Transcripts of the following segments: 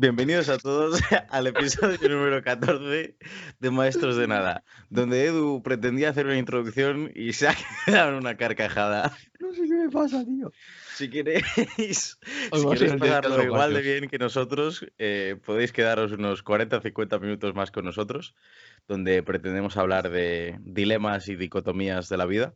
Bienvenidos a todos al episodio número 14 de Maestros de Nada, donde Edu pretendía hacer una introducción y se ha quedado en una carcajada. No sé qué me pasa, tío. Si queréis, si Hoy queréis pasarlo igual de bien que nosotros, eh, podéis quedaros unos 40 o 50 minutos más con nosotros, donde pretendemos hablar de dilemas y dicotomías de la vida.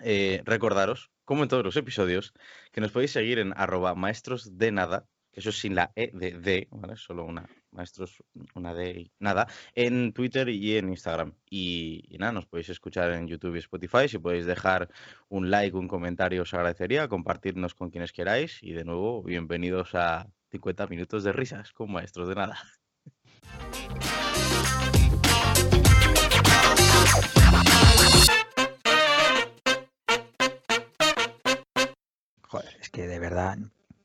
Eh, recordaros, como en todos los episodios, que nos podéis seguir en arroba maestros de nada, que eso es sin la E de D. Solo una maestros, una D y nada, en Twitter y en Instagram. Y, y nada, nos podéis escuchar en YouTube y Spotify. Si podéis dejar un like, un comentario, os agradecería. Compartirnos con quienes queráis. Y de nuevo, bienvenidos a 50 minutos de risas con maestros de nada. Que de verdad,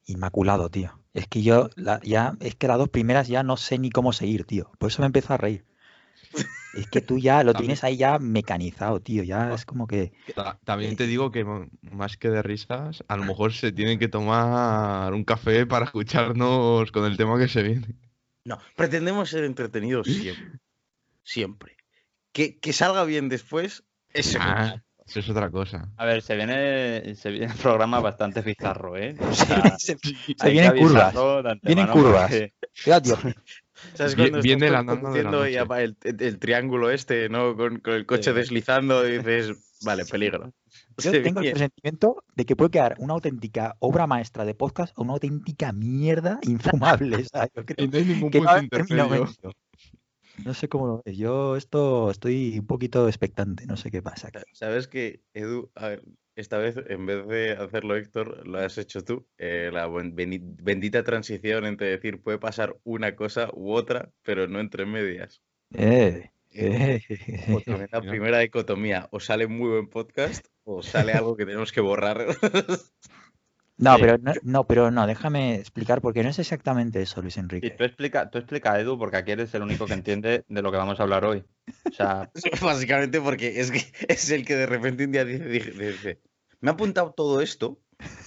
inmaculado, tío. Es que yo, la- ya, es que las dos primeras ya no sé ni cómo seguir, tío. Por eso me empiezo a reír. Es que tú ya lo También- tienes ahí ya mecanizado, tío. Ya es como que. Ta- También te digo que más que de risas, a lo mejor se tienen que tomar un café para escucharnos con el tema que se viene. No, pretendemos ser entretenidos siempre. Siempre. Que, que salga bien después, eso. Ah, eso es otra cosa. A ver, se viene, se viene un programa bastante bizarro, ¿eh? O sea, se, se vienen curvas. Vienen curvas. porque-. ¿Sabes Bien- cuando bien estás de la conduciendo y el, el- el triángulo este, ¿no? Con, con el coche Sí. deslizando y dices, vale, peligro. Yo Se tengo el presentimiento de que puede quedar una auténtica obra maestra de podcast o una auténtica mierda infumable. ¿sabes? Yo creo Y no hay ningún que no punto terminado intermedio. No sé cómo lo ves. Yo esto estoy un poquito expectante. No sé qué pasa. aquí. ¿Sabes que, Edu, a ver, esta vez en vez de hacerlo Héctor, lo has hecho tú? Eh, la bendita transición entre decir puede pasar una cosa u otra, pero no entre medias. Eh, Eh, eh, la primera dicotomía, o sale muy buen podcast o sale algo que tenemos que borrar. No, Sí. pero no, no, pero no, déjame explicar porque no es exactamente eso, Luis Y Enrique. tú explica, tú explica, Edu, porque aquí eres el único que entiende de lo que vamos a hablar hoy. O sea, Básicamente porque es que es el que de repente un día dice, dice- dice, me ha apuntado todo esto,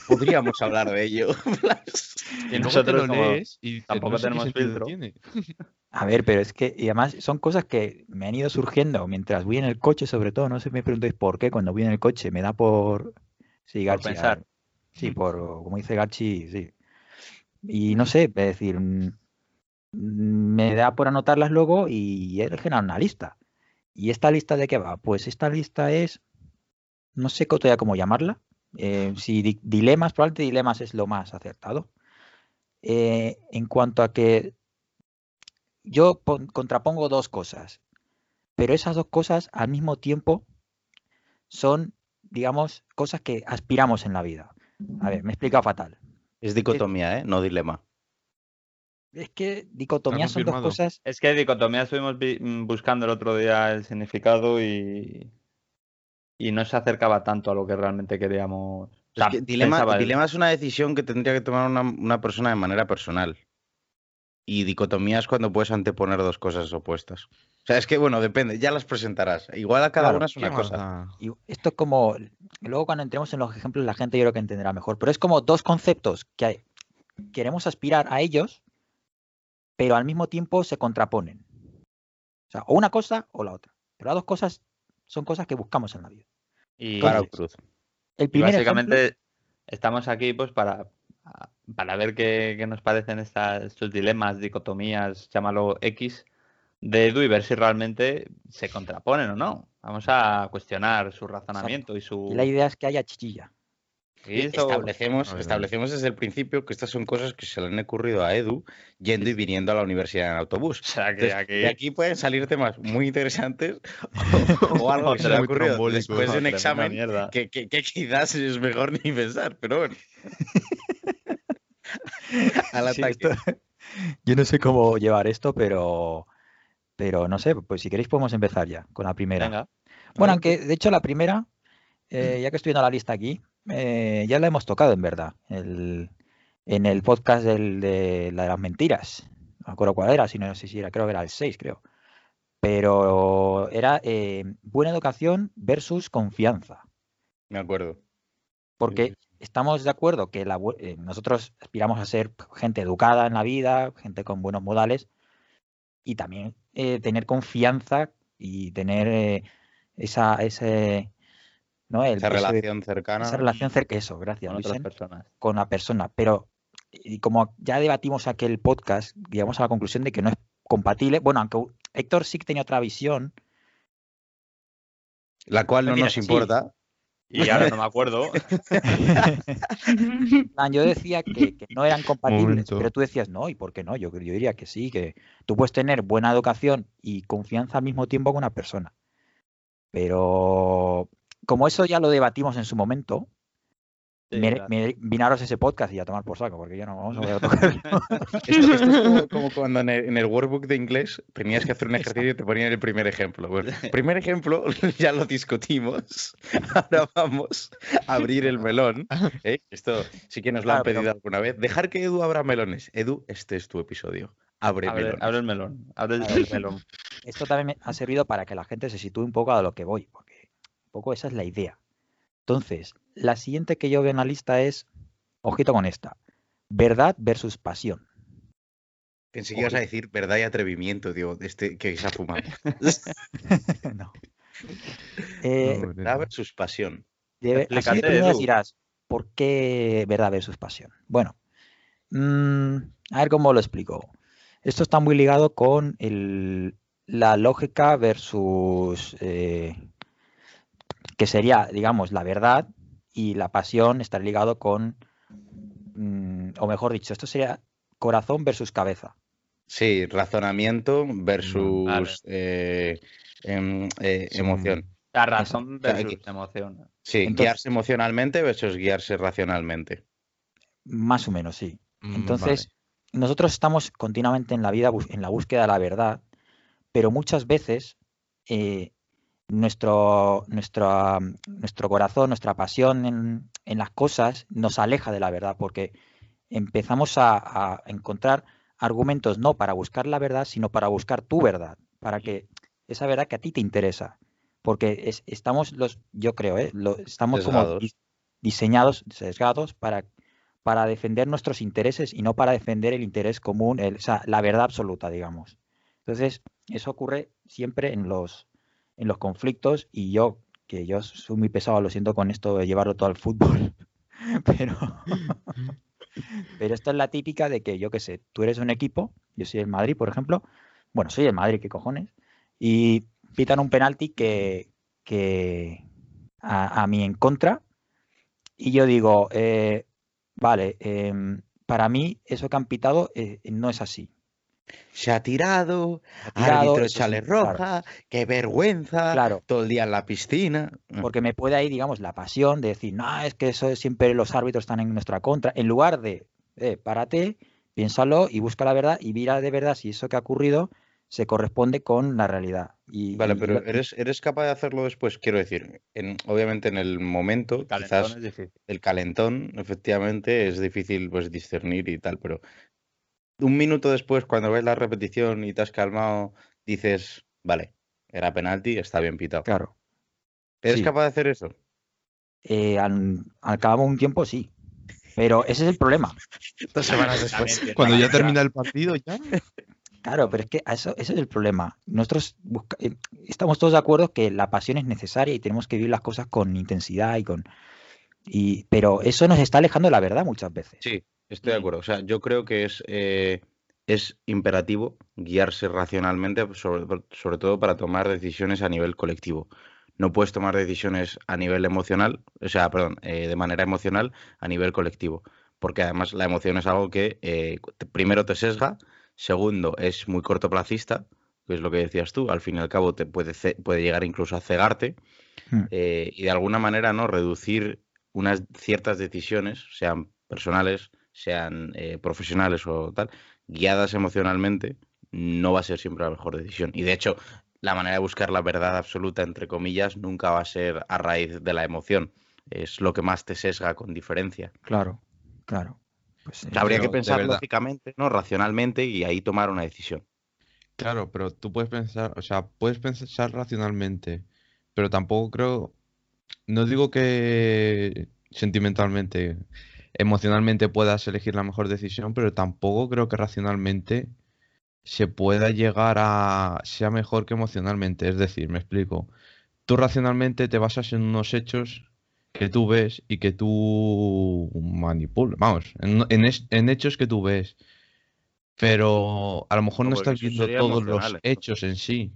podríamos hablar de ello. y nosotros lo como lees y tampoco no sé qué tenemos filtro. A ver, pero es que, y además son cosas que me han ido surgiendo mientras voy en el coche, sobre todo, no sé, me preguntéis por qué, cuando voy en el coche me da por... Sí, Por pensar. Sí, por, como dice Garchi, sí. Y no sé, es decir, mm, me da por anotarlas luego y he generado una lista. ¿Y esta lista de qué va? Pues esta lista es, no sé todavía cómo llamarla. eh, si di- dilemas, probablemente dilemas es lo más acertado. Eh, en cuanto a que yo pon- contrapongo dos cosas, pero esas dos cosas al mismo tiempo son, digamos, cosas que aspiramos en la vida. A ver, me he explicado fatal. Es dicotomía, ¿eh? No dilema. Es que dicotomías son dos cosas. es que dicotomía estuvimos vi- mm, buscando el otro día el significado y, y no se acercaba tanto a lo que realmente queríamos. O Es sea, que dilema, dilema es una decisión que tendría que tomar una, una persona de manera personal. Y dicotomía es cuando puedes anteponer dos cosas opuestas. O sea, es que, bueno, depende, ya las presentarás. Igual a cada Claro, una es ¿Qué una cosa. Y esto es como. Luego, cuando entremos en los ejemplos, la gente yo creo que entenderá mejor. Pero es como dos conceptos que hay- queremos aspirar a ellos, pero al mismo tiempo se contraponen. O sea, o una cosa o la otra. Pero las dos cosas son cosas que buscamos en la vida. Y, Para o cruz. El y primer básicamente ejemplo- estamos aquí pues para, para ver qué, qué nos parecen estas, estos dilemas, dicotomías, llámalo X, de Edu y ver si realmente se contraponen o no. Vamos a cuestionar su razonamiento y su... y la idea es que haya chichilla. y eso- Establecemos, establecemos desde el principio que estas son cosas que se le han ocurrido a Edu yendo y viniendo a la universidad en autobús. O sea, que Entonces, aquí... de aquí pueden salir temas muy interesantes o, o algo que se le ha ocurrido después de un examen que, que- que quizás es mejor ni pensar, pero bueno. Al Sí, ataque. esto- Yo no sé cómo llevar esto, pero, pero no sé, pues si queréis podemos empezar ya con la primera. Venga. Bueno, aunque de hecho la primera, eh, ya que estoy viendo la lista aquí, eh, ya la hemos tocado en verdad, el- en el podcast del- de la de las mentiras. No me acuerdo cuál era, si no sé si era, creo que era el 6, creo. Pero era eh, buena educación versus confianza. Me acuerdo. Porque estamos de acuerdo que la eh, nosotros aspiramos a ser gente educada en la vida, gente con buenos modales y también eh, tener confianza y tener eh, esa, ese, ¿no? El- Esa relación cercana. esa relación cerca, eso, gracias, con otras personas. con la persona. Pero y como ya debatimos aquel podcast, llegamos a la conclusión de que no es compatible. Bueno, aunque Héctor sí que tenía otra visión, La cual no Mira, nos sí. Y ahora no me acuerdo. plan, yo decía que, que no eran compatibles, Momento. pero tú decías no, ¿y por qué no? Yo, yo diría que sí, que tú puedes tener buena educación y confianza al mismo tiempo con una persona. Pero como eso ya lo debatimos en su momento, Sí, me, claro. me- vinaros ese podcast y a tomar por saco, porque yo no vamos a volver a tocar. Esto, esto es como, como cuando en el, en el workbook de inglés tenías que hacer un ejercicio y te ponían el primer ejemplo. Bueno, primer ejemplo ya lo discutimos. Ahora vamos a abrir el melón. ¿eh? Esto sí que nos lo han Claro, pedido alguna vez. Dejar que Edu abra melones. Edu, este es tu episodio. Abre, Abre, melones. abre el melón. Abre el, melón. Esto también me ha servido para que la gente se sitúe un poco a lo que voy, porque un poco esa es la idea. Entonces, la siguiente que yo veo en la lista es, ojito con esta, verdad versus pasión. Pensé que ibas a decir verdad y atrevimiento, digo, este que se ha fumado. no. Eh, verdad versus pasión. de- así de primeras dirás, ¿por qué verdad versus pasión? Bueno, mm, a ver cómo lo explico. Esto está muy ligado con el- la lógica versus, eh, que sería, digamos, la verdad y la pasión está ligado con, mm, o mejor dicho, esto sería corazón versus cabeza. Sí, razonamiento versus Vale. eh, em, eh, Sí. emoción. La razón versus aquí- emoción. Sí, Entonces- guiarse emocionalmente versus guiarse racionalmente. Más o menos, sí. Mm, Entonces, vale. nosotros estamos continuamente en la vida en la búsqueda de la verdad, pero muchas veces eh, nuestro, nuestro, nuestro corazón, nuestra pasión en, en las cosas nos aleja de la verdad, porque empezamos a, a encontrar argumentos no para buscar la verdad, sino para buscar tu verdad, para que esa verdad que a ti te interesa. Porque es- estamos los, yo creo, ¿eh? lo- estamos como Sesgados. diseñados, sesgados para para defender nuestros intereses y no para defender el interés común, el- o sea, la verdad absoluta, digamos. Entonces, eso ocurre siempre en los, en los conflictos y yo, que yo soy muy pesado, lo siento con esto de llevarlo todo al fútbol, pero, pero esto es la típica de que, yo qué sé, tú eres un equipo, yo soy el Madrid, por ejemplo, bueno, soy el Madrid, ¿qué cojones? Y pitan un penalti que, que a, a mí en contra y yo digo, eh, Vale, em, para mí eso que han pitado eh, no es así. Se ha tirado, Ha tirado, árbitro claro, roja, qué vergüenza, Claro, todo el día en la piscina. Porque me puede ahí, digamos, la pasión de decir, no, es que eso es siempre los árbitros están en nuestra contra, en lugar de, eh, párate, piénsalo y busca la verdad y mira de verdad si eso que ha ocurrido se corresponde con la realidad. Y, Vale, y pero ¿eres, ¿eres capaz de hacerlo después? Quiero decir, en, obviamente en el momento, Calentón quizás el calentón, efectivamente, es difícil pues discernir y tal, pero un minuto después, cuando ves la repetición y te has calmado, dices, vale, era penalti, está bien pitado. claro, ¿Eres sí. capaz de hacer eso? eh, al, al cabo de un tiempo sí. Pero ese es el problema. Dos semanas después. Cuando ya termina el partido, ya. Claro, pero es que eso, ese es el problema. Nosotros busca- eh, estamos todos de acuerdo que la pasión es necesaria y tenemos que vivir las cosas con intensidad y con... Y, pero eso nos está alejando de la verdad muchas veces. Sí, estoy de acuerdo. O sea, yo creo que es, eh, es imperativo guiarse racionalmente, sobre, sobre todo para tomar decisiones a nivel colectivo. No puedes tomar decisiones a nivel emocional, o sea, perdón, eh, de manera emocional a nivel colectivo, porque además la emoción es algo que eh, primero te sesga, segundo es muy cortoplacista, que es lo que decías tú, al fin y al cabo te puede, puede llegar incluso a cegarte Hmm. eh, y de alguna manera no reducir unas ciertas decisiones, sean personales, sean eh, profesionales o tal, guiadas emocionalmente, no va a ser siempre la mejor decisión. Y de hecho, la manera de buscar la verdad absoluta, entre comillas, nunca va a ser a raíz de la emoción. Es lo que más te sesga con diferencia. Claro, claro. Pues, eh, Habría que pensar lógicamente, ¿no? Racionalmente y ahí tomar una decisión. Claro, pero tú puedes pensar, o sea, puedes pensar racionalmente, pero tampoco creo, no digo que sentimentalmente, emocionalmente puedas elegir la mejor decisión, pero tampoco creo que racionalmente se pueda llegar a sea mejor que emocionalmente. Es decir, me explico. Tú racionalmente te basas en unos hechos que tú ves y que tú manipulas. Vamos, en, en es- en hechos que tú ves. Pero a lo mejor no No, estás viendo todos los hechos en sí.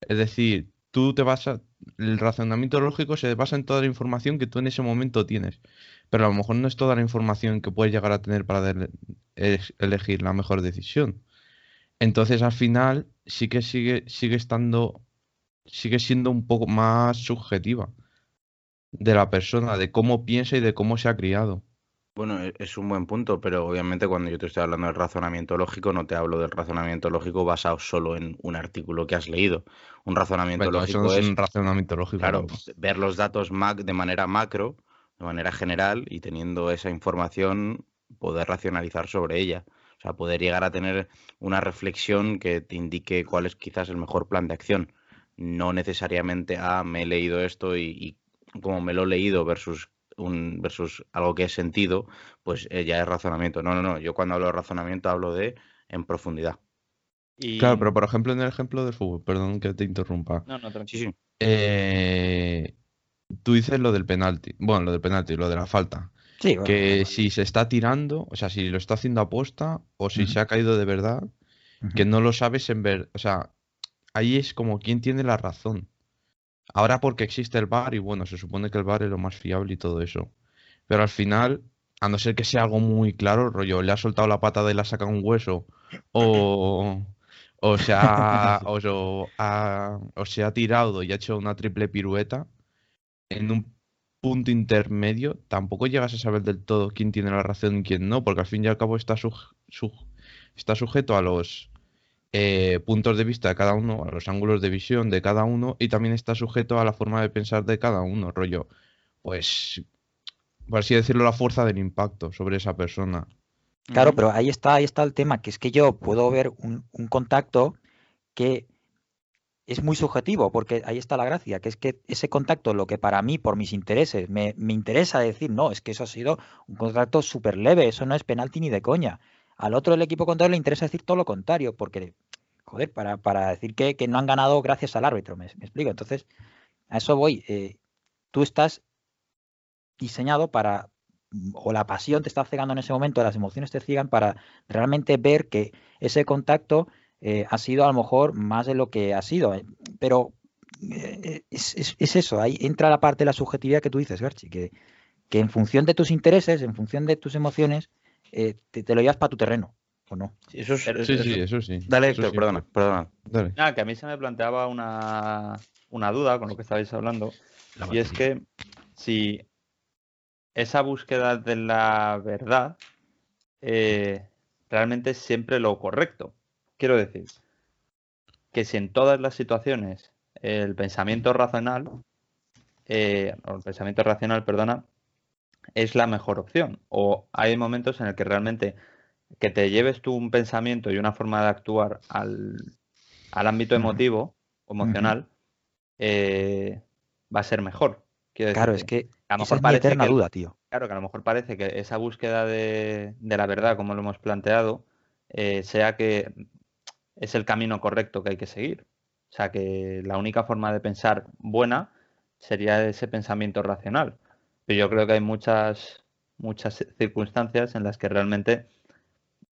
Es decir, tú te basas, el razonamiento lógico se basa en toda la información que tú en ese momento tienes. Pero a lo mejor no es toda la información que puedes llegar a tener para es- elegir la mejor decisión. Entonces al final sí que sigue, sigue estando, sigue siendo un poco más subjetiva de la persona, de cómo piensa y de cómo se ha criado. Bueno, e- es un buen punto, pero obviamente cuando yo te estoy hablando del razonamiento lógico, no te hablo del razonamiento lógico basado solo en un artículo que has leído. Un razonamiento Bueno, eso lógico no es es, un razonamiento lógico. claro, ¿no? ver los datos mac de manera macro, de manera general, y teniendo esa información, poder racionalizar sobre ella. O sea, poder llegar a tener una reflexión que te indique cuál es quizás el mejor plan de acción. No necesariamente, ah, me he leído esto y, y como me lo he leído versus un versus algo que he sentido, pues eh, ya es razonamiento. No, no, no. Yo cuando hablo de razonamiento hablo de en profundidad. Y... Claro, pero por ejemplo en el ejemplo del fútbol, perdón que te interrumpa. No, no, Sí, tranquilo. sí. Eh, tú dices lo del penalti, bueno, lo del penalti, lo de la falta. Sí, bueno, Que si se está tirando, o sea, si lo está haciendo aposta o si se ha caído de verdad, que no lo sabes en ver, o sea, ahí es como quién tiene la razón. Ahora porque existe el VAR y bueno, se supone que el VAR es lo más fiable y todo eso. Pero al final, a no ser que sea algo muy claro, rollo, le ha soltado la patada y le ha sacado un hueso o, o, se ha, o, o ha- o se ha tirado y ha hecho una triple pirueta, en un punto intermedio tampoco llegas a saber del todo quién tiene la razón y quién no, porque al fin y al cabo está, suj- está sujeto a los eh, puntos de vista de cada uno, a los ángulos de visión de cada uno y también está sujeto a la forma de pensar de cada uno, rollo, pues, por así decirlo, la fuerza del impacto sobre esa persona. Claro, pero ahí está, ahí está el tema, que es que yo puedo ver un, un contacto que es muy subjetivo, porque ahí está la gracia, que es que ese contacto, lo que para mí, por mis intereses, me, me interesa decir, no, es que eso ha sido un contacto súper leve, eso no es penalti ni de coña. Al otro del equipo contrario le interesa decir todo lo contrario, porque, joder, para, para decir que, que no han ganado gracias al árbitro, me, explico. Entonces, a eso voy. eh, tú estás diseñado para, o la pasión te está cegando en ese momento, las emociones te ciegan para realmente ver que ese contacto eh, ha sido a lo mejor más de lo que ha sido. eh, Pero eh, es, es- es eso, ahí entra la parte de la subjetividad que tú dices, Garchi, que, que en función de tus intereses, en función de tus emociones, eh, te, te lo llevas para tu terreno, ¿o no? Eso es, Pero- Sí, eso- sí, eso sí. Dale, eso Héctor, sí. perdona, perdona. Dale. Nada, que a mí se me planteaba una, una duda con lo que estabais hablando, y es que si esa búsqueda de la verdad eh, realmente es siempre lo correcto. Quiero decir, que si en todas las situaciones el pensamiento racional, eh, o el pensamiento racional, perdona, es la mejor opción. O hay momentos en el que realmente que te lleves tú un pensamiento y una forma de actuar al, al ámbito emotivo o emocional, eh, va a ser mejor. Quiero Claro, es que a lo mejor es parece eterna que duda, tío. Claro, que a lo mejor parece que esa búsqueda de, de la verdad, como lo hemos planteado, eh, sea que es el camino correcto que hay que seguir. O sea, que la única forma de pensar buena sería ese pensamiento racional. Pero yo creo que hay muchas, muchas circunstancias en las que realmente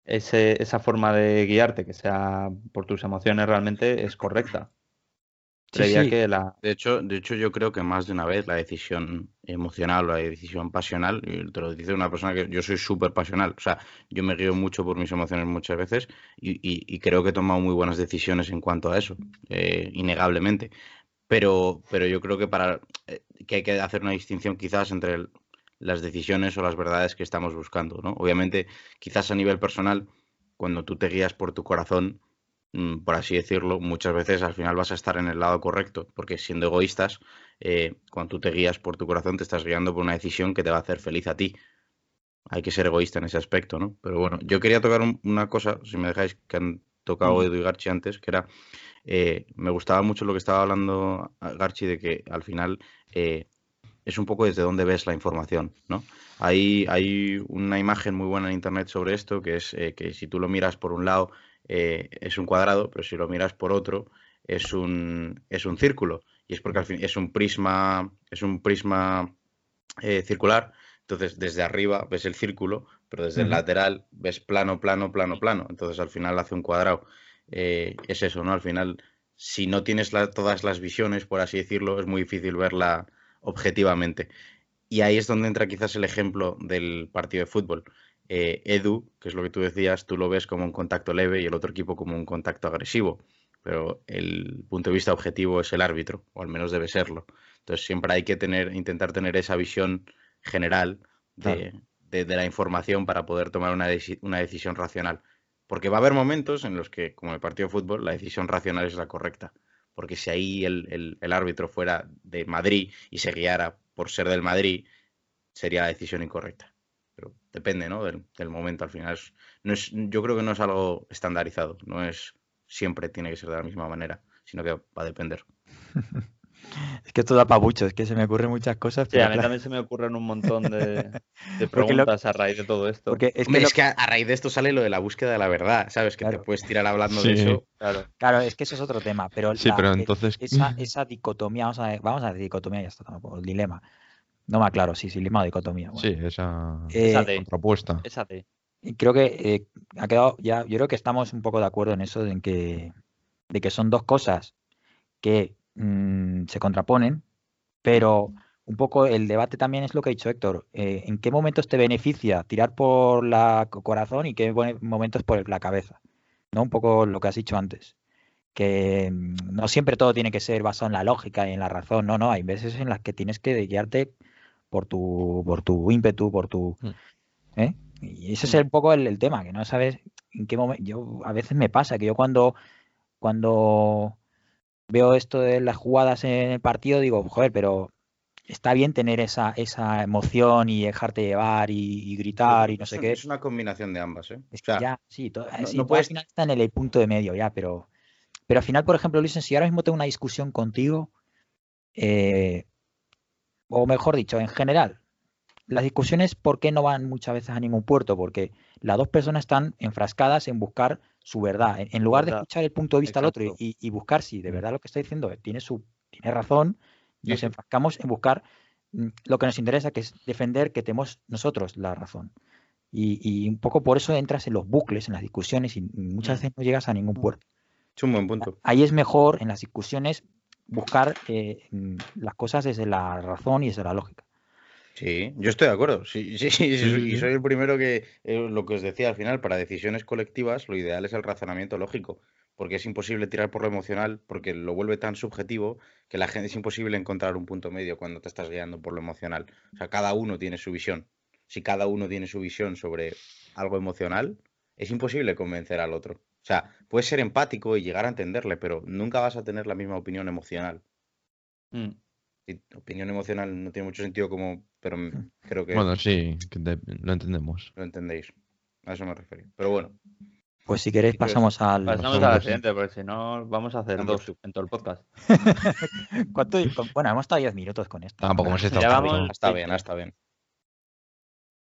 ese- esa forma de guiarte, que sea por tus emociones, realmente es correcta. Previa sí. que la, De hecho, de hecho, yo creo que más de una vez la decisión emocional o la decisión pasional, te lo dice una persona que yo soy súper pasional, o sea, yo me guío mucho por mis emociones muchas veces y, y- y creo que he tomado muy buenas decisiones en cuanto a eso, eh, innegablemente. Pero, pero yo creo que para eh, que hay que hacer una distinción quizás entre el- las decisiones o las verdades que estamos buscando, ¿no? Obviamente, quizás a nivel personal, cuando tú te guías por tu corazón, por así decirlo, muchas veces al final vas a estar en el lado correcto, porque siendo egoístas, eh, cuando tú te guías por tu corazón, te estás guiando por una decisión que te va a hacer feliz a ti. Hay que ser egoísta en ese aspecto, ¿no? Pero bueno, yo quería tocar un- una cosa, si me dejáis, que han tocado. Edu y Garchi antes, que era, eh, me gustaba mucho lo que estaba hablando a- Garchi de que al final eh, es un poco desde dónde ves la información, ¿no? Hay, hay una imagen muy buena en internet sobre esto, que es eh, que si tú lo miras por un lado eh, es un cuadrado, pero si lo miras por otro es un, es un círculo. Y es porque al fin es un prisma, es un prisma eh, circular. Entonces, desde arriba ves el círculo, pero desde el lateral ves plano, plano, plano, plano. Entonces, al final hace un cuadrado. Eh, es eso, ¿no? Al final, si no tienes la- todas las visiones, por así decirlo, es muy difícil verla objetivamente. Y ahí es donde entra quizás el ejemplo del partido de fútbol. Eh, Edu, que es lo que tú decías, tú lo ves como un contacto leve y el otro equipo como un contacto agresivo, pero el punto de vista objetivo es el árbitro, o al menos debe serlo. Entonces siempre hay que tener, intentar tener esa visión general de, de- de la información para poder tomar una, deci- una decisión racional. Porque va a haber momentos en los que, como el partido de fútbol, la decisión racional es la correcta. Porque si ahí el, el- el árbitro fuera de Madrid y se guiara por ser del Madrid, sería la decisión incorrecta. Depende, ¿no? Del, del momento al final. Es- no es, yo creo que no es algo estandarizado. No es siempre tiene que ser de la misma manera, sino que va a depender. Es que esto da pa' mucho, es que se me ocurren muchas cosas, Sí, pero a mí claro, también se me ocurren un montón de, de Porque lo- preguntas a raíz de todo esto. porque es Hombre, que, lo- es que a, a raíz de esto sale lo de la búsqueda de la verdad, ¿sabes? Que Claro. te puedes tirar hablando de eso. Claro. claro, es que eso es otro tema, pero, Sí, la- pero e- entonces. esa, esa dicotomía, vamos a ver, vamos a ver, dicotomía ya está, tampoco, dilema. No me aclaro, sí, sí, dilema o dicotomía. bueno. Sí, esa Eh, Esa de- contrapuesta. Esa de. Creo que eh, ha quedado ya, yo creo que estamos un poco de acuerdo en eso, de en que, de que son dos cosas que mm, se contraponen, pero un poco el debate también es lo que ha dicho Héctor. eh, ¿En qué momentos te beneficia tirar por la co- corazón y qué momentos por la cabeza? ¿No? Un poco lo que has dicho antes. Que mm, no siempre todo tiene que ser basado en la lógica y en la razón, no, no, hay veces en las que tienes que guiarte por tu, por tu ímpetu, por tu, Mm. ¿eh? Y ese es Mm. el- un poco el, el tema, que no sabes en qué momento. Yo a veces me pasa que yo cuando, cuando veo esto de las jugadas en el partido, digo, joder, pero está bien tener esa, esa emoción y dejarte llevar y, y gritar y no sé qué. es una combinación de ambas, ¿eh? Es O sea, que ya, sí, no- sí, no puedes- al final está en el, el punto de medio ya, pero, pero al final, por ejemplo, Luis, si ahora mismo tengo una discusión contigo, eh, o mejor dicho, en general, las discusiones, ¿por qué no van muchas veces a ningún puerto? Porque las dos personas están enfrascadas en buscar su verdad. En, en lugar de escuchar el punto de vista del otro y, Exacto. buscar si de Mm. verdad lo que está diciendo tiene su tiene razón, nos sí. enfrascamos en buscar mm, lo que nos interesa, que es defender que tenemos nosotros la razón. Y, y un poco por eso entras en los bucles, en las discusiones, y muchas Mm. veces no llegas a ningún puerto. es un buen punto. Ahí es mejor en las discusiones buscar eh, las cosas desde la razón y desde la lógica. Sí, yo estoy de acuerdo. Sí, sí, sí, y soy el primero que, eh, lo que os decía al final, para decisiones colectivas, lo ideal es el razonamiento lógico, porque es imposible tirar por lo emocional, porque lo vuelve tan subjetivo que la gente es imposible encontrar un punto medio cuando te estás guiando por lo emocional. O sea, cada uno tiene su visión. Si cada uno tiene su visión sobre algo emocional, es imposible convencer al otro. O sea, puedes ser empático y llegar a entenderle, pero nunca vas a tener la misma opinión emocional. Mm. Y opinión emocional no tiene mucho sentido como, pero creo que Bueno, sí, que te- lo entendemos. lo entendéis. A eso me refería. Pero bueno, Pues si queréis pues, pasamos al... Pasamos al- siguiente, porque si no vamos a hacer dos en todo el podcast. ¿Cuánto- con- Bueno, hemos estado 10 minutos con esto. Tampoco hemos estado Ya tanto. vamos- está bien, está bien.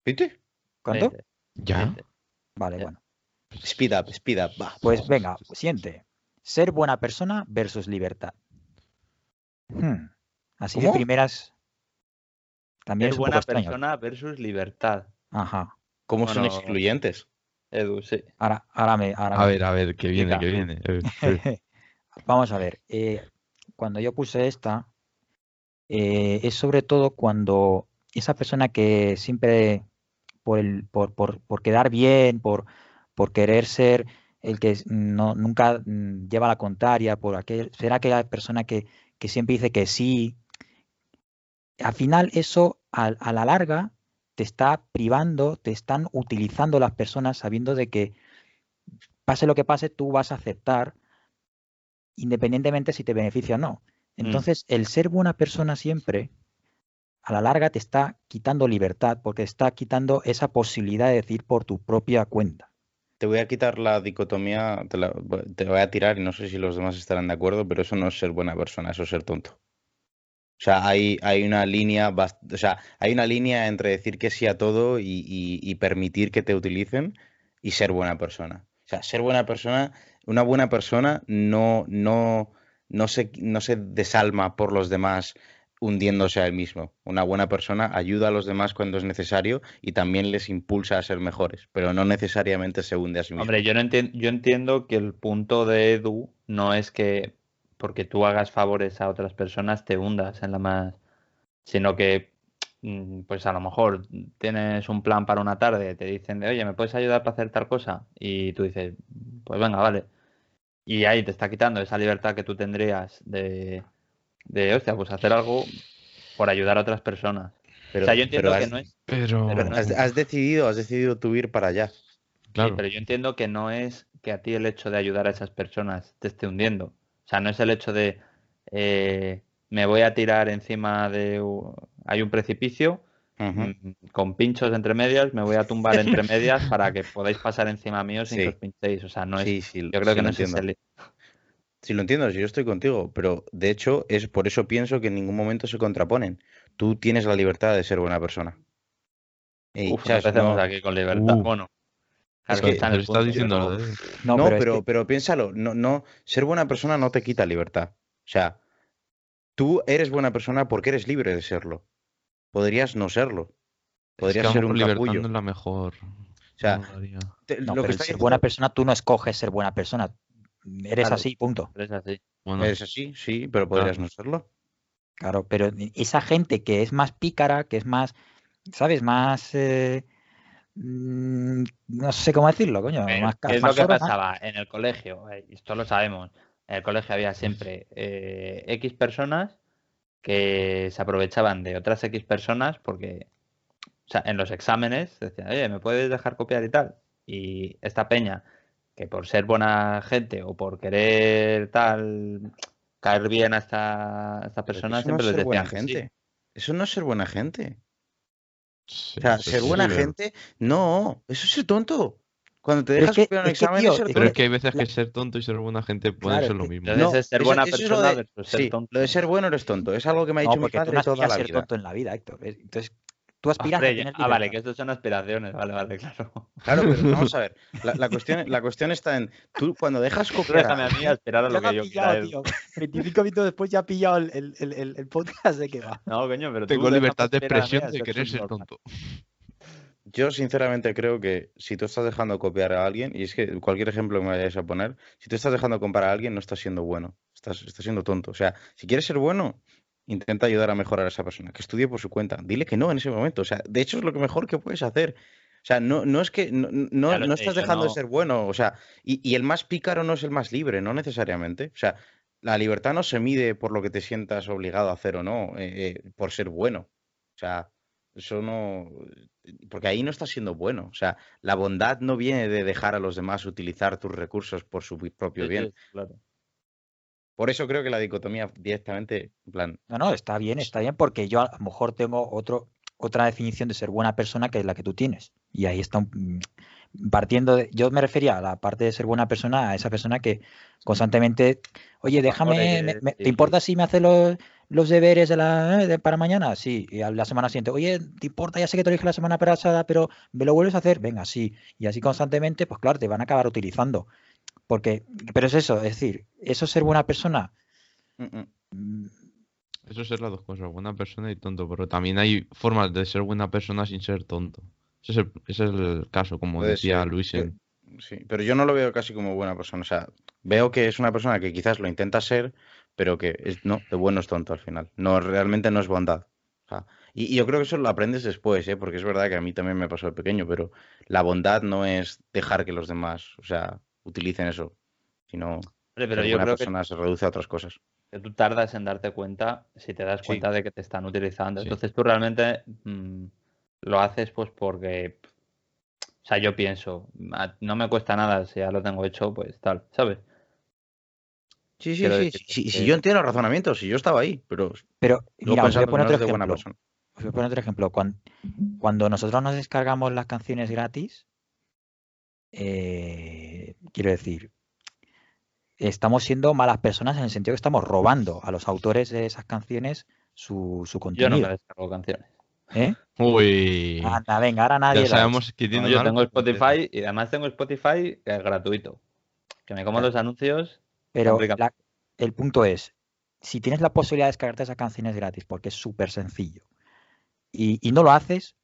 ¿Viste? ¿Cuánto? Ya. Vale, bueno. Speed up, speed up, va. Pues venga, siguiente. Ser buena persona versus libertad. Hmm, Así de primeras. También Ser es buena extraño. persona versus libertad. Ajá. ¿Cómo son excluyentes? Edu, sí. Ahora, ahora me. ahora A me- ver, a ver, que viene, que viene. Eh, eh. Vamos a ver. eh, cuando yo puse esta, eh, es sobre todo cuando esa persona que siempre por el, por, por, por quedar bien, por, por querer ser el que no, nunca mm, lleva la contraria, por aquel, ser aquella persona que, que siempre dice que sí. Al final, eso a, a la larga te está privando, te están utilizando las personas sabiendo de que pase lo que pase, tú vas a aceptar independientemente si te beneficia o no. Entonces, el ser buena persona siempre, a la larga, te está quitando libertad, porque te está quitando esa posibilidad de decir por tu propia cuenta. Te voy a quitar la dicotomía, te, voy a tirar y no sé si los demás estarán de acuerdo, pero eso no es ser buena persona, eso es ser tonto. O sea, hay, una línea, o sea, hay una línea entre decir que sí a todo y, permitir que te utilicen y ser buena persona. O sea, ser buena persona, una buena persona no, no, no se desalma por los demás hundiéndose a él mismo. Una buena persona ayuda a los demás cuando es necesario y también les impulsa a ser mejores, pero no necesariamente se hunde a sí mismo. Hombre, yo no entiendo, yo entiendo que el punto de Edu no es que porque tú hagas favores a otras personas te hundas en la más, sino que mm, pues a lo mejor tienes un plan para una tarde, te dicen de, oye, ¿me puedes ayudar para hacer tal cosa? Y tú dices, pues venga, vale. Y ahí te está quitando esa libertad que tú tendrías de, de hostia, pues hacer algo por ayudar a otras personas. Pero, o sea, yo entiendo pero que has, no es Pero, Pero no has- has decidido, has decidido tú ir para allá. Sí, claro, pero yo entiendo que no es que a ti el hecho de ayudar a esas personas te esté hundiendo. O sea, no es el hecho de eh, me voy a tirar encima de... Hay un precipicio mm, con pinchos entre medias, me voy a tumbar entre medias para que podáis pasar encima mío sin Sí. que os pinchéis. O sea, no es... Sí, sí, Yo creo sí que no es el- Sí, lo entiendo, sí, yo estoy contigo, pero de hecho es por eso pienso que en ningún momento se contraponen. Tú tienes la libertad de ser buena persona. Ey, Uf, ¿sabes? empecemos No- aquí con libertad. Uh. Bueno, Es claro, que- está en pero el estás punto. diciendo No, no, pero, pero, es que- pero piénsalo, no, no, ser buena persona no te quita libertad. O sea, tú eres buena persona porque eres libre de serlo. Podrías no serlo. Es Podrías que a lo ser un capullo. no es la mejor. O sea, no lo haría. te- no, lo pero que ser diciendo- buena persona, tú no escoges ser buena persona. Eres Claro. así, punto. pero es así. Bueno, es así, sí, pero podrías Claro. no serlo. Claro, pero esa gente que es más pícara, que es más, ¿sabes? Más, eh, mm, no sé cómo decirlo, coño, Pero, más, ¿Qué es lo más que pasaba en el colegio? Eh, Esto lo sabemos. En el colegio había siempre eh, X personas que se aprovechaban de otras X personas porque, o sea, en los exámenes decían, oye, ¿me puedes dejar copiar y tal? Y esta peña, que por ser buena gente o por querer tal, caer bien a esta, a esta Pero que persona, eso no siempre es les ser buena decían sí. gente. Eso no es ser buena gente. sí, O sea, ser sí, buena gente, no, eso es ser tonto. Cuando te es dejas que- un es que, examen tío, es ser es Pero es que hay veces que ser tonto y ser buena gente pueden Claro, ser lo mismo. No, es ser eso- buena eso es lo persona de- versus ser Sí, tonto. lo de ser bueno eres tonto. Es algo que me ha No, dicho mi tú no padre toda la ser vida. tonto en la vida, Héctor. Es- Entonces, tú aspiras Hombre, a ya- tener ah, vale, que estos son aspiraciones, vale, vale, claro. Claro, pero vamos a ver. La, la cuestión, la cuestión está en. Tú, cuando dejas copiar. déjame a mí a Ya lo me ha que yo pillado, quiera. Edu. tío. 25 minutos después ya ha pillado el, el, el, el- el podcast de que va. No, coño, pero tú Tengo libertad de a expresión a de querer ser tonto. Yo, sinceramente, creo que si tú estás dejando copiar a alguien, y es que cualquier ejemplo que me vayáis a poner, si tú estás dejando comparar a alguien, no estás siendo bueno. Estás, estás siendo tonto. O sea, si quieres ser bueno, intenta ayudar a mejorar a esa persona. Que estudie por su cuenta. Dile que no en ese momento. O sea, de hecho, es lo que mejor que puedes hacer. O sea, no, no es que no, no, no estás dejando de ser bueno. O sea, y, y el más pícaro no es el más libre, no necesariamente. O sea, la libertad no se mide por lo que te sientas obligado a hacer o no, eh, eh, por ser bueno. O sea, eso no. Porque ahí no estás siendo bueno. O sea, la bondad no viene de dejar a los demás utilizar tus recursos por su pi- propio Sí, bien. sí, claro. Por eso creo que la dicotomía directamente, en plan, No, no, está bien, está bien, porque yo a lo mejor tengo otro, otra definición de ser buena persona que es la que tú tienes. Y ahí está un- mm, partiendo de. Yo me refería a la parte de ser buena persona, a esa persona que constantemente, oye, déjame, me- me- ¿te importa si me hace los, los deberes de la, eh, de- para mañana? Sí. Y a la semana siguiente, oye, ¿te importa? Ya sé que te lo dije la semana pasada, pero ¿me lo vuelves a hacer? Venga, sí. Y así constantemente, pues claro, te van a acabar utilizando. Porque, pero es eso, es decir, eso es ser buena persona. mm, Eso es ser las dos cosas, buena persona y tonto. Pero también hay formas de ser buena persona sin ser tonto. Ese es el, ese es el caso, como Puede decía ser, Luis. En, Sí, pero yo no lo veo casi como buena persona. O sea, veo que es una persona que quizás lo intenta ser, pero que es, no, de bueno es tonto al final. No, realmente no es bondad. O sea, y, y yo creo que eso lo aprendes después, ¿eh? porque es verdad que a mí también me pasó de pequeño, pero la bondad no es dejar que los demás, o sea, utilicen eso, sino Hombre, pero yo que, persona se reduce a otras cosas. que tú tardas en darte cuenta si te das Sí. cuenta de que te están utilizando. Sí. Entonces tú realmente mm, lo haces pues porque, o sea, yo pienso, "Ah, no me cuesta nada, si ya lo tengo hecho, pues tal, ¿sabes? Sí, sí, Quiero sí. decir sí, que- sí, yo entiendo el razonamiento, si yo estaba ahí, pero Pero, mira, os voy a poner no otro es de buena ejemplo. persona. Os voy a poner otro ejemplo. Cuando, cuando nosotros nos descargamos las canciones gratis, eh, quiero decir, estamos siendo malas personas en el sentido que estamos robando a los autores de esas canciones su, su Yo no contenido. me descargo canciones. ¿eh? Uy. Anda, venga, ahora nadie. Ya sabemos que tiene No, un yo tengo Spotify y además tengo Spotify que es gratuito. Que me como Claro. los anuncios. Pero la- el punto es, si tienes la posibilidad de descargarte esas canciones gratis, porque es súper sencillo, y, y no lo haces,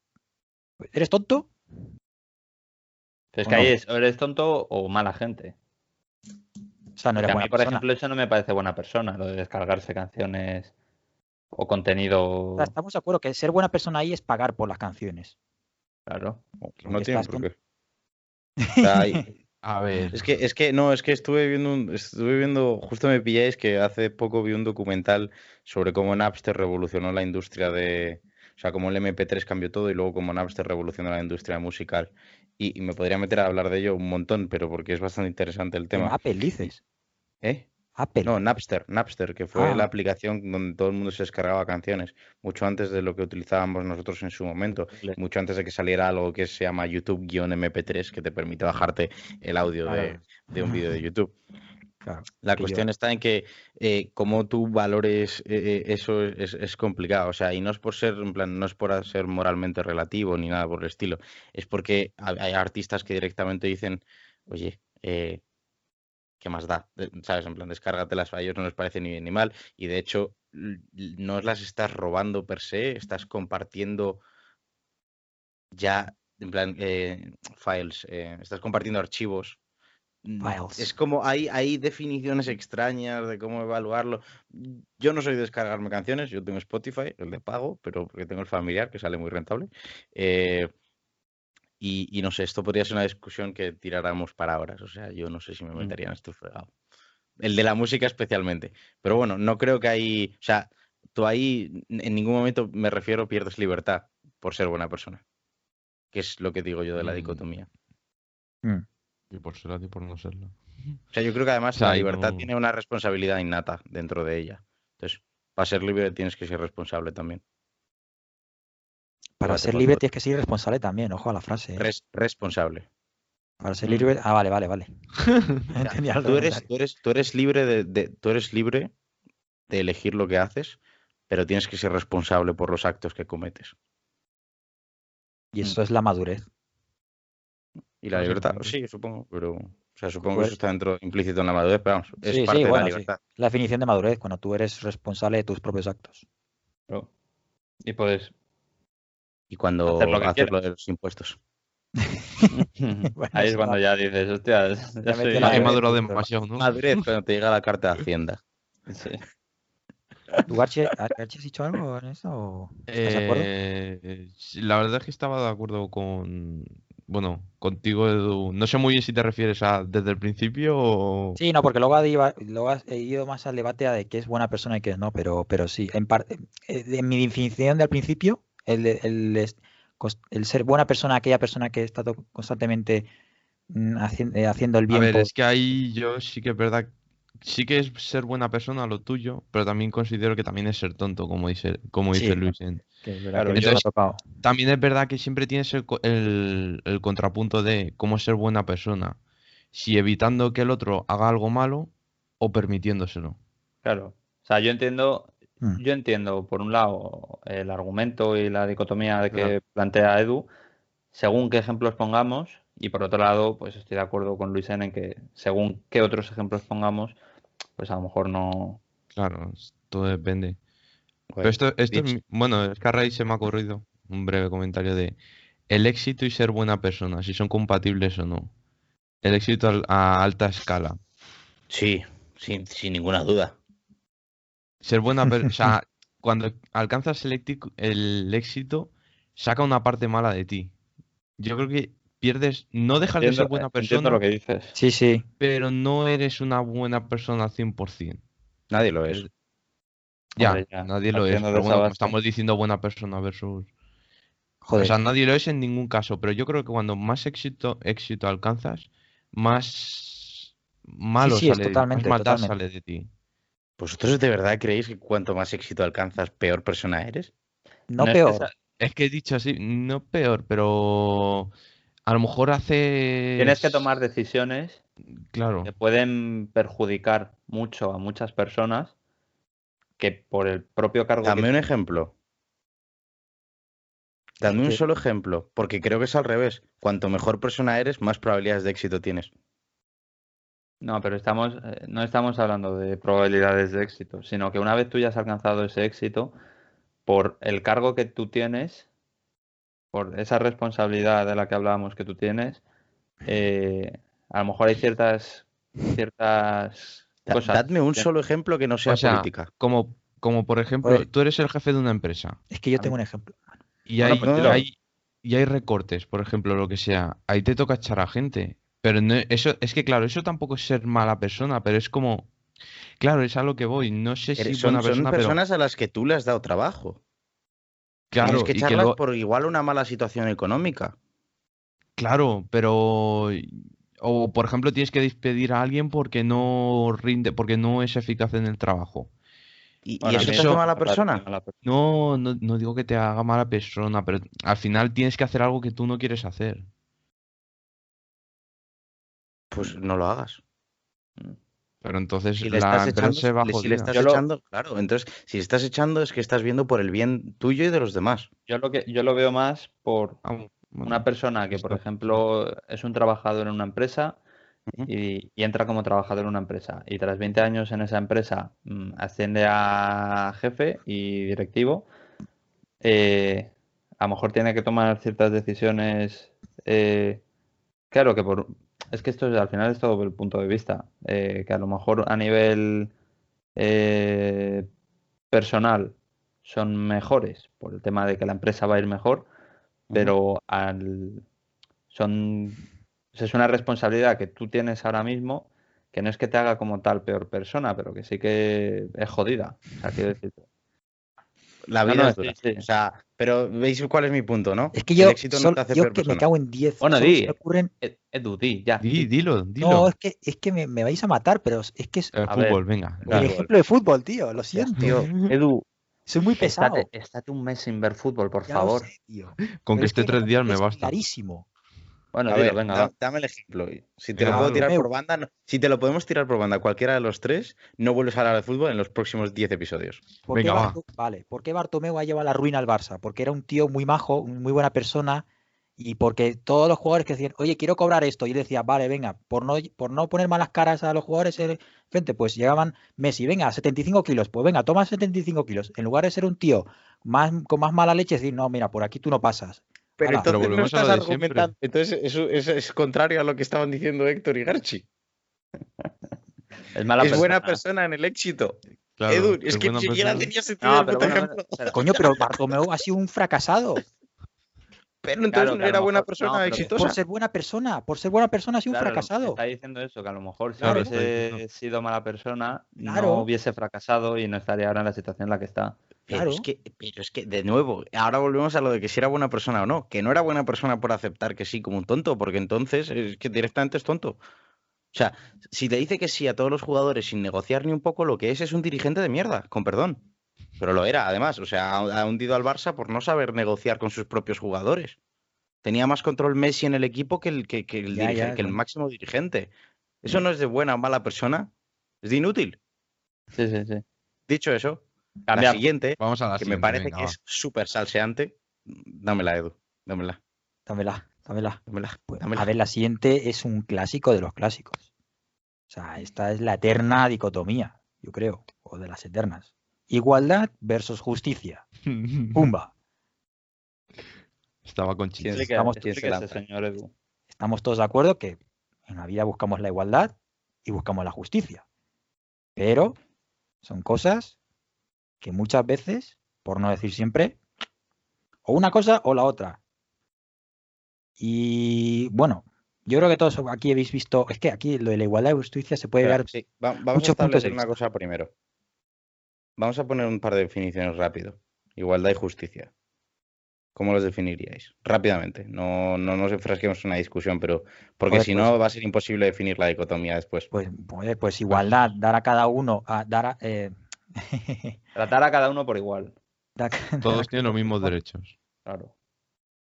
pues, ¿eres tonto? Pero es ¿O que ahí no? es, o eres tonto o mala gente. O sea, no eres a buena mí, por persona. ejemplo, eso no me parece buena persona, lo de descargarse canciones o contenido. O sea, estamos de acuerdo que ser buena persona ahí es pagar por las canciones. Claro. No Porque tiene estás por qué. Hay- A ver. Es que, es que, no, es que estuve viendo, un- estuve viendo, justo me pilláis que hace poco vi un documental sobre cómo Napster revolucionó la industria de, o sea, cómo el MP3 cambió todo y luego cómo Napster revolucionó la industria musical. Y, y me podría meter a hablar de ello un montón, pero porque es bastante interesante el tema. Apple dices. ¿Eh? Apple. No, Napster, Napster, que fue Ah. la aplicación donde todo el mundo se descargaba canciones, mucho antes de lo que utilizábamos nosotros en su momento, Le- mucho antes de que saliera algo que se llama YouTube-MP3, que te permite bajarte el audio de, de un vídeo de YouTube. Claro, La yo- cuestión está en que eh, como tú valores eh, eh, eso es, es complicado, o sea, y no es por ser, en plan, no es por ser moralmente relativo ni nada por el estilo, es porque ha- hay artistas que directamente dicen, oye, eh, ¿qué más da? ¿Sabes? En plan, descárgatelas, a ellos no les parece ni bien ni mal, y de hecho no las estás robando per se, estás compartiendo ya, en plan, files, estás compartiendo archivos. Mm, Files. Es como hay, hay definiciones extrañas de cómo evaluarlo. Yo no soy de descargarme canciones, yo tengo Spotify, el de pago, pero porque tengo el familiar que sale muy rentable. Eh, y, y no sé, esto podría ser una discusión que tiráramos para horas. O sea, yo no sé si me Mm. metería en este fregado. El de la música especialmente. Pero bueno, no creo que hay. O sea, tú ahí en ningún momento me refiero pierdes libertad por ser buena persona. Que es lo que digo yo de la Mm. dicotomía. Mm. Y por serlo y por no serlo. O sea, yo creo que además O sea, la libertad no- tiene una responsabilidad innata dentro de ella. Entonces, para ser libre tienes que ser responsable también. Para ser libre tienes que ser responsable también, ojo a la frase. ¿eh? Res- responsable. Para ser Mm. libre. Ah, vale, vale, vale. Tú eres, tú eres, tú eres libre de, de- tú eres libre de elegir lo que haces, pero tienes que ser responsable por los actos que cometes. Y eso es la madurez. Y la libertad, sí, supongo, pero. O sea, supongo que eso está dentro, implícito en la madurez, pero vamos, es Sí, sí, parte de bueno, la sí. La definición de madurez, cuando tú eres responsable de tus propios actos. Y puedes. Y cuando Hacer lo que haces quieras. lo de los impuestos. Bueno, Ahí es cuando va. ya dices, hostia, ya soy- He madurado demasiado, ¿no? Madurez cuando te llega la carta de Hacienda. Sí. ¿Tú, Archie, Archie, has dicho algo en eso? ¿Estás de acuerdo? Eh, sí, la verdad es que estaba de acuerdo con, bueno, contigo, Edu. No sé muy bien si te refieres a desde el principio o... Sí, no, porque luego, ha diva- luego ido más al debate a de qué es buena persona y qué es no, pero, pero sí, en parte, eh, de mi definición del principio, el, de- el, el ser buena persona, aquella persona que está constantemente mm, eh, haciendo el A bien ver, por- es que ahí yo sí que es verdad, sí que es ser buena persona lo tuyo, pero también considero que también es ser tonto, como dice, como Sí, dice Luis. en- que es verdad Claro, que eso me ha entonces- tocado. También es verdad que siempre tienes el, co- el- el contrapunto de cómo ser buena persona, si evitando que el otro haga algo malo o permitiéndoselo. Claro. O sea, yo entiendo, Mm. yo entiendo, por un lado, el argumento y la dicotomía de que Claro. plantea Edu, según qué ejemplos pongamos, y por otro lado, pues estoy de acuerdo con Luis en que según qué otros ejemplos pongamos, pues a lo mejor no. Claro, todo depende. Pero esto, esto es, bueno, es que a raíz se me ha ocurrido un breve comentario de el éxito y ser buena persona, si son compatibles o no. El éxito a alta escala. Sí, sin, sin ninguna duda. Ser buena persona, o sea, cuando alcanzas el, el éxito, saca una parte mala de ti. Yo creo que pierdes, no dejas de ser buena entiendo persona, lo que dices. Sí, sí. pero no eres una buena persona al 100%. Nadie lo es. Ya, Hombre, ya, nadie lo es, pero bueno, estamos diciendo buena persona versus... Joder. O sea, nadie lo es en ningún caso, pero yo creo que cuando más éxito, éxito alcanzas, más malo sí, es sale, más totalmente, maldad totalmente. sale de ti. ¿Vosotros de verdad creéis que cuanto más éxito alcanzas, peor persona eres? no No es que peor. Es que he dicho así, no peor, pero a lo mejor hace... Tienes que tomar decisiones Claro, que pueden perjudicar mucho a muchas personas que por el propio cargo Dame que un ejemplo. Dame un solo ejemplo, porque creo que es al revés. Cuanto mejor persona eres, más probabilidades de éxito tienes. No, pero estamos, eh, no estamos hablando de probabilidades de éxito, sino que una vez tú ya has alcanzado ese éxito, por el cargo que tú tienes, por esa responsabilidad de la que hablábamos que tú tienes, eh, a lo mejor hay ciertas, ciertas cosas. Dadme un solo ejemplo que no sea, O sea, política. como, como por ejemplo, Oye. tú eres el jefe de una empresa Es que yo A tengo un ejemplo. y Bueno, hay, pues hay- y hay recortes, por ejemplo, lo que sea. Ahí te toca echar a gente. Pero no, eso, es que claro, eso tampoco es ser mala persona, pero es como, claro, es a lo que voy. No sé si son, buena son persona, pero personas a las que tú le has dado trabajo. claro, Tienes que echarlas por igual una mala situación económica. Claro, pero o por ejemplo tienes que despedir a alguien porque no rinde, porque no es eficaz en el trabajo. ¿Y, Bueno, eso te hace mala persona? No, no, no digo que te haga mala persona, pero al final tienes que hacer algo que tú no quieres hacer. Pues no lo hagas. Pero entonces Si le la estás empresa echando, se va si le estás lo- echando, claro, entonces si le estás echando es que estás viendo por el bien tuyo y de los demás. Yo lo que yo lo veo más por bueno, una persona que, por ejemplo, es un trabajador en una empresa y entra como trabajador en una empresa y tras 20 años en esa empresa mm, asciende a jefe y directivo, eh, a lo mejor tiene que tomar ciertas decisiones. eh, claro que por es que esto es- al final es todo por el punto de vista, eh, que a lo mejor a nivel eh, personal son mejores por el tema de que la empresa va a ir mejor, pero al son es una responsabilidad que tú tienes ahora mismo que no es que te haga como tal peor persona, pero que sí que es jodida. O sea, quiero decirte. La vida no, es dura. sí, sí. O sea, pero veis cuál es mi punto, ¿no? Es que El yo, éxito no sol- te hace yo peor que me cago en 10. Bueno, di. se me ocurren- Ed- Edu, di, ya. Di, dilo, dilo. No, es que, es que me, me vais a matar, pero es que es El a ver, fútbol, venga. el claro. ejemplo de fútbol, tío. Lo siento. Tío, Edu, Soy muy pesado. estate, estate un mes sin ver fútbol, por Ya favor. sé, tío. Con Pero que es esté tres días me es basta. Clarísimo. Bueno, a ver, venga, da- va. dame el ejemplo. Si te Venga, lo puedo va. tirar por banda, no- si te lo podemos tirar por banda cualquiera de los tres, no vuelves a hablar de fútbol en los próximos 10 episodios. ¿Por qué Venga, va. Barto- Vale, ¿por qué Bartomeu ha llevado a la ruina al Barça? Porque era un tío muy majo, muy buena persona y porque todos los jugadores que decían, oye, quiero cobrar esto, y él decía, vale, venga, por no, por no poner malas caras a los jugadores frente, pues llegaban Messi, venga, 75 kilos, pues venga, toma 75 kilos. En lugar de ser un tío más, con más mala leche, decir, no, mira, por aquí tú no pasas. Pero Ala. entonces Pero no volvemos a lo estás de siempre. argumentando. Entonces eso, eso es contrario a lo que estaban diciendo Héctor y Garchi. Es mala es buena persona. en el éxito. Claro, Edu, es que ni siquiera tenía sentido No, bueno, pero- Coño, pero Bartomeu ha sido un fracasado. Pero entonces Claro, no era buena mejor- persona no, exitosa. Por ser buena persona, por ser buena persona ha sido un fracasado. Está diciendo eso, que a lo mejor si Claro, hubiese diciendo. sido mala persona, Claro. no hubiese fracasado y no estaría ahora en la situación en la que está. Pero Claro. es, que, pero es que, de nuevo, ahora volvemos a lo de que si era buena persona o no. Que no era buena persona por aceptar que sí como un tonto, porque entonces es que directamente es tonto. O sea, si te dice que sí a todos los jugadores sin negociar ni un poco, lo que es es un dirigente de mierda, con perdón. Pero lo era, además. O sea, ha hundido al Barça por no saber negociar con sus propios jugadores. Tenía más control Messi en el equipo que el, que, que el, Ya, dirige- ya, que el bueno. máximo dirigente. Eso no es de buena o mala persona, es de inútil. Sí, sí, sí. Dicho eso, Cambia. la siguiente, Vamos a la que me parece venga, que va. es súper salseante. Dámela, Edu. Dámela. Dámela, dámela. Dámela. Pues, dámela. a ver, la siguiente es un clásico de los clásicos. O sea, esta es la eterna dicotomía, yo creo, o de las eternas. Igualdad versus justicia. Pumba. Estaba con chistes. Explique- Estamos-. Estamos todos de acuerdo que en la vida buscamos la igualdad y buscamos la justicia. Pero son cosas que muchas veces, por no decir siempre, o una cosa o la otra. Y bueno, yo creo que todos aquí habéis visto, es que aquí lo de la igualdad y justicia se puede ver sí, va- vamos muchos a puntos de establecer una cosa primero. Vamos a poner un par de definiciones rápido. Igualdad y justicia. ¿Cómo los definiríais? Rápidamente. No, no nos enfrasquemos en una discusión, pero porque Joder, si pues- no va a ser imposible definir la dicotomía después. Pues, pues, pues igualdad, dar a cada uno, a, dar a, eh, Tratar a cada uno por igual. Todos tienen los mismos derechos. Claro.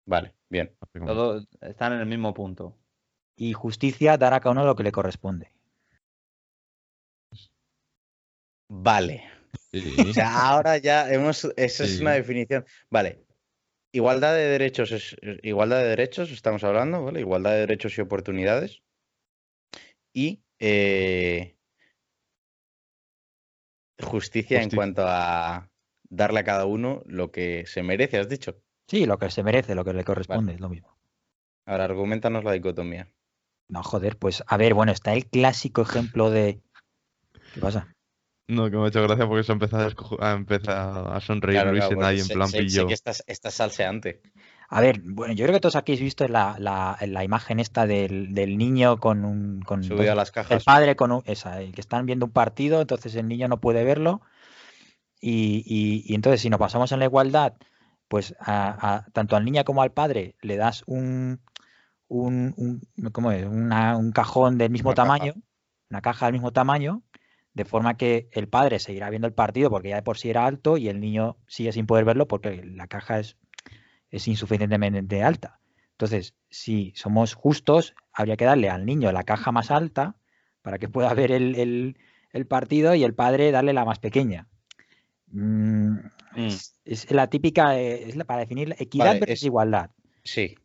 Vale, bien. Todos están en el mismo punto. y justicia, dar a cada uno lo que le corresponde. Vale. Sí. O sea, ahora ya hemos. Esa es una definición. Vale. Igualdad de derechos es igualdad de derechos, estamos hablando, ¿vale? Igualdad de derechos y oportunidades. Y eh, justicia en cuanto a darle a cada uno lo que se merece, has dicho. Sí, lo que se merece, lo que le corresponde, es lo mismo. Ahora, argumentanos la dicotomía. No, joder, pues a ver, bueno, está el clásico ejemplo de. ¿Qué pasa? No, que me ha hecho gracia porque se ha empezado a, escojo- a, empezar a sonreír Claro, Luis claro, en ahí en sé- plan sé- sé pillo. que estás, estás salseante. A ver, bueno, yo creo que todos aquí habéis visto la, la, la imagen esta del, del niño con un. Con Subido a las el cajas. padre con un, esa, el que están viendo un partido, entonces el niño no puede verlo. Y, y- y entonces, si nos pasamos en la igualdad, pues a, a- tanto al niño como al padre le das un, un, un- ¿cómo es? Una- un cajón del mismo Una caja. tamaño, una caja del mismo tamaño, de forma que el padre seguirá viendo el partido porque ya de por sí era alto y el niño sigue sin poder verlo porque la caja es, es insuficientemente alta. Entonces, si somos justos, habría que darle al niño la caja más alta para que pueda ver el, el- el partido y el padre darle la más pequeña. Mm, Mm. es, es la típica, eh, es la- para definir la equidad Vale, versus es- igualdad. Sí.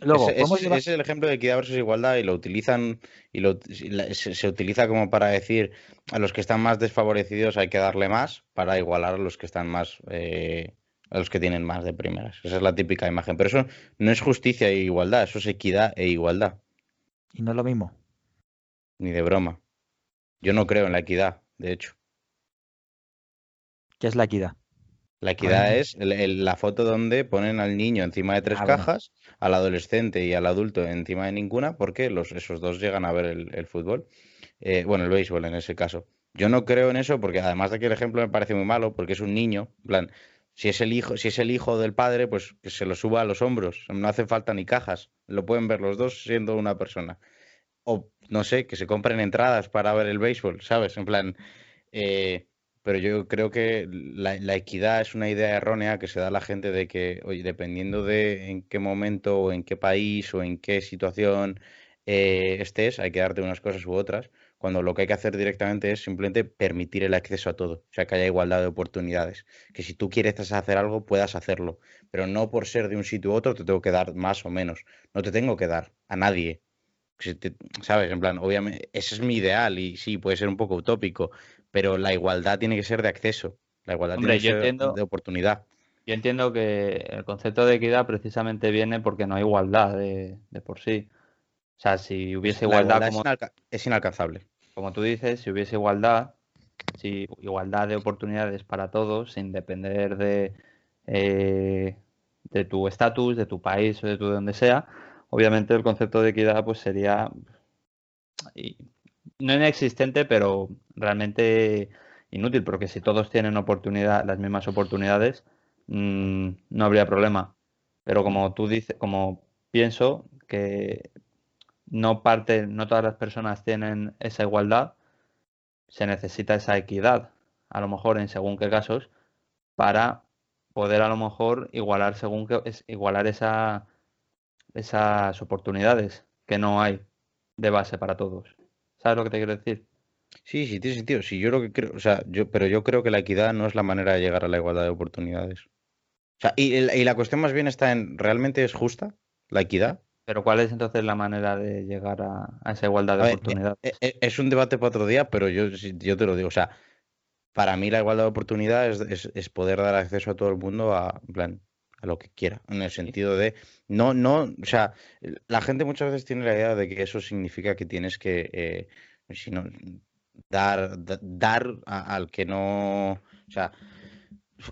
Luego, llevar- ese es el ejemplo de equidad versus igualdad y lo utilizan y lo, se utiliza como para decir a los que están más desfavorecidos hay que darle más para igualar a los que están más eh, a los que tienen más de primeras. Esa es la típica imagen. Pero eso no es justicia e igualdad, eso es equidad e igualdad, y no es lo mismo. ni de broma. Yo no creo en la equidad, de hecho. ¿Qué es la equidad? La equidad es el- el- la foto donde ponen al niño encima de tres Ah, bueno. cajas, al adolescente y al adulto encima de ninguna, porque los, esos dos llegan a ver el, el fútbol. Eh, bueno, el béisbol en ese caso. Yo no creo en eso porque además de que el ejemplo me parece muy malo, porque es un niño, en plan, si es el hijo, si es el hijo del padre, pues que se lo suba a los hombros. No hace falta ni cajas. Lo pueden ver los dos siendo una persona. O no sé, que se compren entradas para ver el béisbol, ¿sabes? En plan, eh, pero yo creo que la, equidad es una idea errónea que se da a la gente de que, oye, dependiendo de en qué momento o en qué país o en qué situación eh, estés, hay que darte unas cosas u otras, cuando lo que hay que hacer directamente es simplemente permitir el acceso a todo, o sea, que haya igualdad de oportunidades, que si tú quieres hacer algo, puedas hacerlo, pero no por ser de un sitio u otro te tengo que dar más o menos, no te tengo que dar a nadie. ¿Sabes? En plan, obviamente, ese es mi ideal y sí, puede ser un poco utópico, pero la igualdad tiene que ser de acceso, la igualdad Hombre, tiene que yo ser entiendo- de oportunidad. Yo entiendo que el concepto de equidad precisamente viene porque no hay igualdad de, de por sí. O sea, si hubiese igualdad, igualdad como, es, inalca- es inalcanzable. como tú dices, si hubiese igualdad, si igualdad de oportunidades para todos, sin depender de, eh, de tu estatus, de tu país o de tu de donde sea, obviamente el concepto de equidad pues sería no inexistente, pero realmente inútil, porque si todos tienen oportunidad, las mismas oportunidades, mm, no habría problema. Pero como tú dices, como pienso que no parte, no todas las personas tienen esa igualdad, se necesita esa equidad, a lo mejor en según qué casos, para poder a lo mejor igualar según qué, es- igualar esa, esas oportunidades que no hay de base para todos. ¿Sabes lo que te quiero decir? Sí, sí, tiene sentido. Sí, yo lo que creo, o sea, yo, pero yo creo que la equidad no es la manera de llegar a la igualdad de oportunidades. O sea, y, y la cuestión más bien está en, ¿realmente es justa la equidad? Pero ¿cuál es entonces la manera de llegar a, a esa igualdad de A ver, oportunidades? E- e- Es un debate para otro día, pero yo, yo te lo digo. O sea, para mí la igualdad de oportunidades es, es poder dar acceso a todo el mundo a, en plan, a lo que quiera. En el sentido de, no, no, o sea, la gente muchas veces tiene la idea de que eso significa que tienes que, eh, si no, dar, da- dar a- al que no, o sea,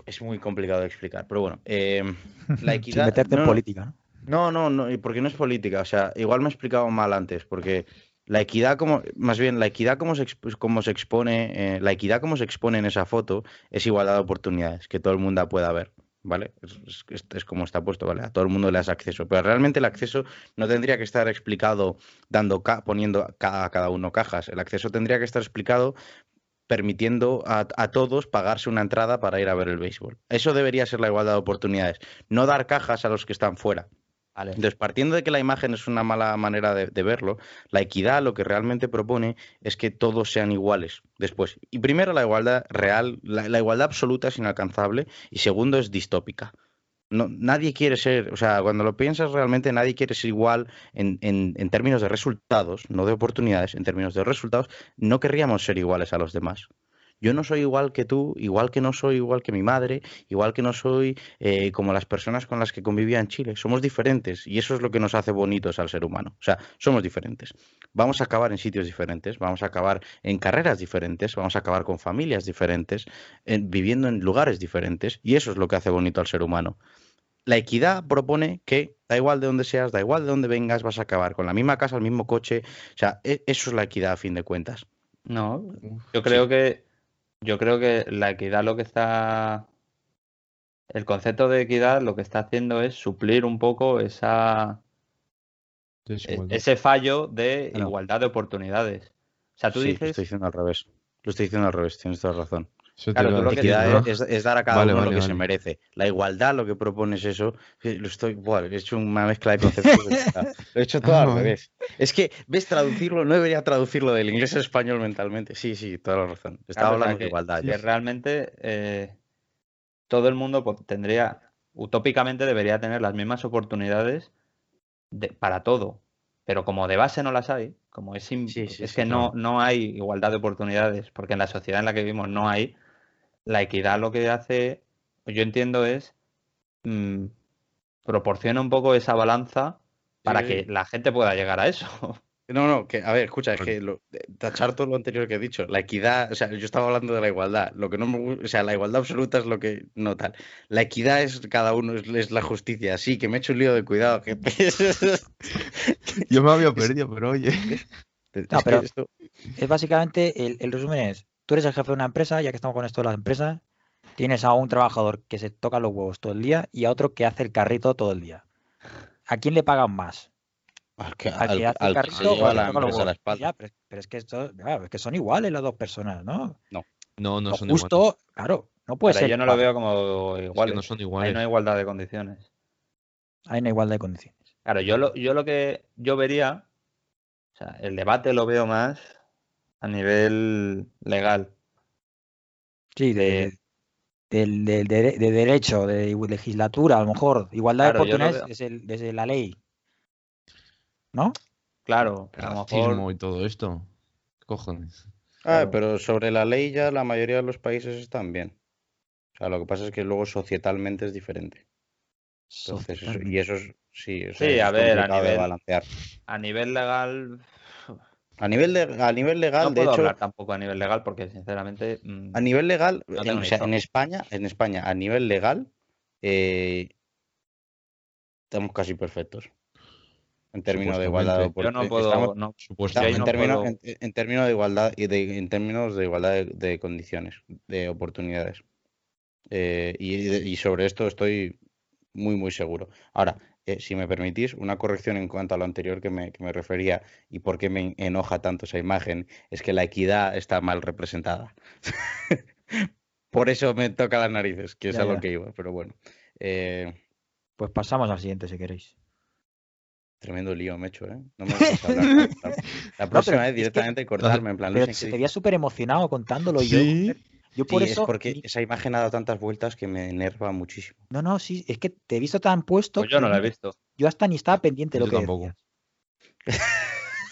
es muy complicado de explicar. Pero bueno, eh, la Sin equidad. meterte no, en no, política, ¿no? no, no, no, y porque no es política, o sea, igual me he explicado mal antes, porque la equidad como, más bien, la equidad como se, como se expone, eh, la equidad como se expone en esa foto es igualdad de oportunidades, que todo el mundo pueda ver, ¿vale? Es, como está puesto, ¿vale? A todo el mundo le das acceso, pero realmente el acceso no tendría que estar explicado dando, ca- poniendo a cada uno cajas, el acceso tendría que estar explicado permitiendo a, a todos pagarse una entrada para ir a ver el béisbol. Eso debería ser la igualdad de oportunidades, no dar cajas a los que están fuera. Entonces, partiendo de que la imagen es una mala manera de, verlo, la equidad lo que realmente propone es que todos sean iguales después. Y primero, la igualdad real, la, igualdad absoluta es inalcanzable y segundo, es distópica. Nadie quiere ser, o sea, cuando lo piensas realmente nadie quiere ser igual en, en- en términos de resultados, no de oportunidades, en términos de resultados, no querríamos ser iguales a los demás. Yo no soy igual que tú, igual que no soy igual que mi madre, igual que no soy eh, como las personas con las que convivía en Chile. Somos diferentes y eso es lo que nos hace bonitos al ser humano. O sea, somos diferentes. Vamos a acabar en sitios diferentes, vamos a acabar en carreras diferentes, vamos a acabar con familias diferentes, en- viviendo en lugares diferentes y eso es lo que hace bonito al ser humano. La equidad propone que da igual de dónde seas, da igual de dónde vengas, vas a acabar con la misma casa, el mismo coche. O sea, e- eso es la equidad a fin de cuentas. No, yo creo que yo creo que la equidad lo que está el concepto de equidad lo que está haciendo es suplir un poco esa e- desigualdad. ese fallo de Claro. igualdad de oportunidades. O sea, tú Sí, lo dices, estoy diciendo al revés. Lo estoy diciendo al revés, tienes toda razón. Claro, tú es, es dar a cada Vale, uno vale, lo que se merece. La igualdad lo que propone es eso. Lo estoy, he hecho una mezcla de conceptos. lo he hecho todo Ah, al revés. Es que, ¿ves traducirlo? No debería traducirlo del inglés al español mentalmente. Sí, sí, toda la razón. Estaba Claro, o sea, hablando que- de igualdad. que realmente eh, todo el mundo tendría, utópicamente debería tener las mismas oportunidades de- para todo. Pero como de base no las hay, como es, im- Sí, sí, es sí, que no, no hay igualdad de oportunidades, porque en la sociedad en la que vivimos no hay, la equidad lo que hace, yo entiendo, es mm, proporciona un poco esa balanza para Sí. que la gente pueda llegar a eso. No, no, que, a ver, escucha, es Vale. que lo- tachar todo lo anterior que he dicho, la equidad, o sea, yo estaba hablando de la igualdad, lo que no me gu- o sea, la igualdad absoluta es lo que no tal. La equidad es cada uno, es, es la justicia, sí, que me he hecho un lío de cuidado, gente. Yo me había perdido, pero oye. Es No, pero- esto- Es básicamente, el, el resumen es, tú eres el jefe de una empresa, ya que estamos con esto de las empresas, tienes a un trabajador que se toca los huevos todo el día y a otro que hace el carrito todo el día. ¿A quién le pagan más? al que, ¿Al al- que hace el al carrito o que la toca los a la huevos? espalda. Ya, pero, pero es que esto, claro, es que son iguales las dos personas, ¿no? No, no Lo son justo, iguales. claro, no puede Pero ser. yo no lo veo como Es que iguales. no son iguales. no hay igualdad de condiciones. Hay una igualdad de condiciones. Claro, yo lo, yo lo que yo vería, o sea, el debate lo veo más a nivel legal. Sí, de, del- del dere- de derecho, de legislatura, a lo mejor. Igualdad Claro, de oportunidades desde, desde la ley. ¿No? Claro, a lo Racismo mejor. y todo esto. ¿Qué cojones? Ah, Claro. pero sobre la ley ya la mayoría de los países están bien. O sea, lo que pasa es que luego societalmente es diferente. Entonces, eso- y eso es, sí, o sea, Sí, eso a es ver, a de balancear. A nivel legal. A nivel, de, a nivel legal, No de puedo hecho, hablar tampoco a nivel legal porque, sinceramente. mm, A nivel legal, No en, o sea, en España, en España, a nivel legal, eh, estamos casi perfectos. En términos de igualdad de. Yo no oportunidades. puedo. Estamos- no- estamos en, no términos, puedo- en, en términos de igualdad y de, en términos de igualdad de, de condiciones, de oportunidades. Eh, y, y sobre esto estoy muy, muy seguro. Ahora, eh, si me permitís, una corrección en cuanto a lo anterior que me, que me refería y por qué me enoja tanto esa imagen, es que la equidad está mal representada. por eso me toca las narices, que es Ya, a lo ya. que iba, pero bueno. Eh, Pues pasamos al siguiente si queréis. tremendo lío me he hecho, ¿eh? No me hablar. La, la próxima pero vez es que- directamente cortarme, en plan, Pero Luis, ¿en se te veía súper emocionado contándolo y yo, Sí. joder, yo por Sí, eso... es porque esa imagen ha dado tantas vueltas que me enerva muchísimo. No, no, sí, es que te he visto tan puesto Pues yo no lo he visto. yo hasta ni estaba pendiente de lo Yo que tampoco. decías.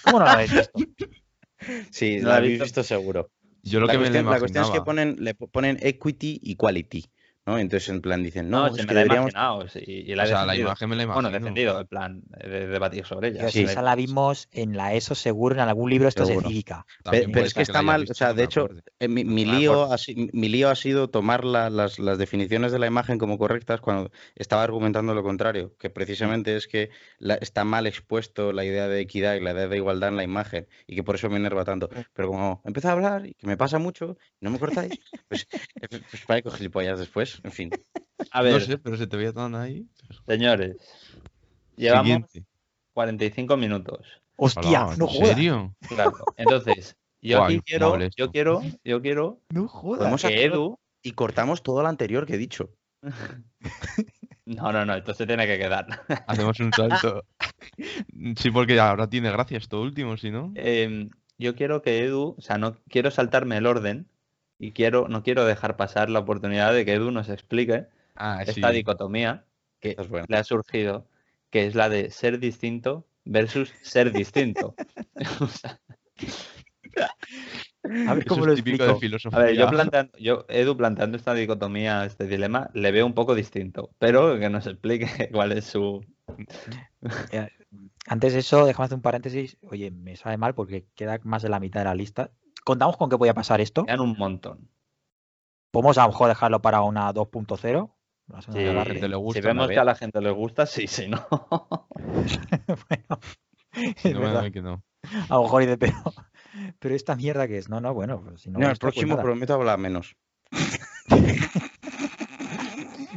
¿Cómo no lo habéis visto? Sí, No la la habéis visto. visto seguro. Yo lo la, que me cuestión, lo la cuestión es que ponen, le po- ponen equity y quality, ¿no? Entonces, en plan, dicen, No, no, es que deberíamos... y la O sea, la imagen me la Bueno, imagino. defendido, en plan, de debatir sobre ella. Sí. Esa la vimos en la ESO seguro, en algún libro esto de Seguro. cívica. Pero es que está mal, o sea, de hecho. Eh, mi, mi lío ha, mi lío ha sido tomar la- las, las definiciones de la imagen como correctas cuando estaba argumentando lo contrario, que precisamente es que la- está mal expuesto la idea de equidad y la idea de igualdad en la imagen y que por eso me enerva tanto. Pero como empiezo a hablar y que me pasa mucho y no me cortáis, pues, eh, pues parezco gilipollas después, en fin. A ver, No sé, pero se te veía tan ahí. señores. Llevamos Siguiente. 45 minutos. Hostia, Hola, no ¿En serio? Claro. Entonces, yo Guay, aquí quiero, yo quiero, yo quiero No jodas. Que Edu. y cortamos todo lo anterior que he dicho. No, no, no, esto se tiene que quedar. Hacemos un salto. sí, porque ahora tiene gracia esto último, si no. Em, yo quiero que Edu, o sea, no quiero saltarme el orden y quiero, no quiero dejar pasar la oportunidad de que Edu nos explique Ah, esta dicotomía que es le ha surgido, que es la de ser distinto versus ser distinto. O sea, A ver Eso cómo es lo típico explico. de filosofía. a ver, yo planteando, yo, Edu planteando esta dicotomía, este dilema, le veo un poco distinto, pero que nos explique cuál es su. Antes de eso, déjame hacer un paréntesis. Oye, me sabe mal porque queda más de la mitad de la lista. ¿Contamos con que voy a pasar esto? Quedan un montón. ¿Podemos a lo mejor dejarlo para una 2.0? La segunda Sí, a la parte. gente le gusta si vemos que a la gente le gusta, sí, sí, no. bueno, no que no. A lo mejor dice, pero, pero esta mierda que es. No, no, bueno, pues si no, No, el pues próximo prometo hablar menos.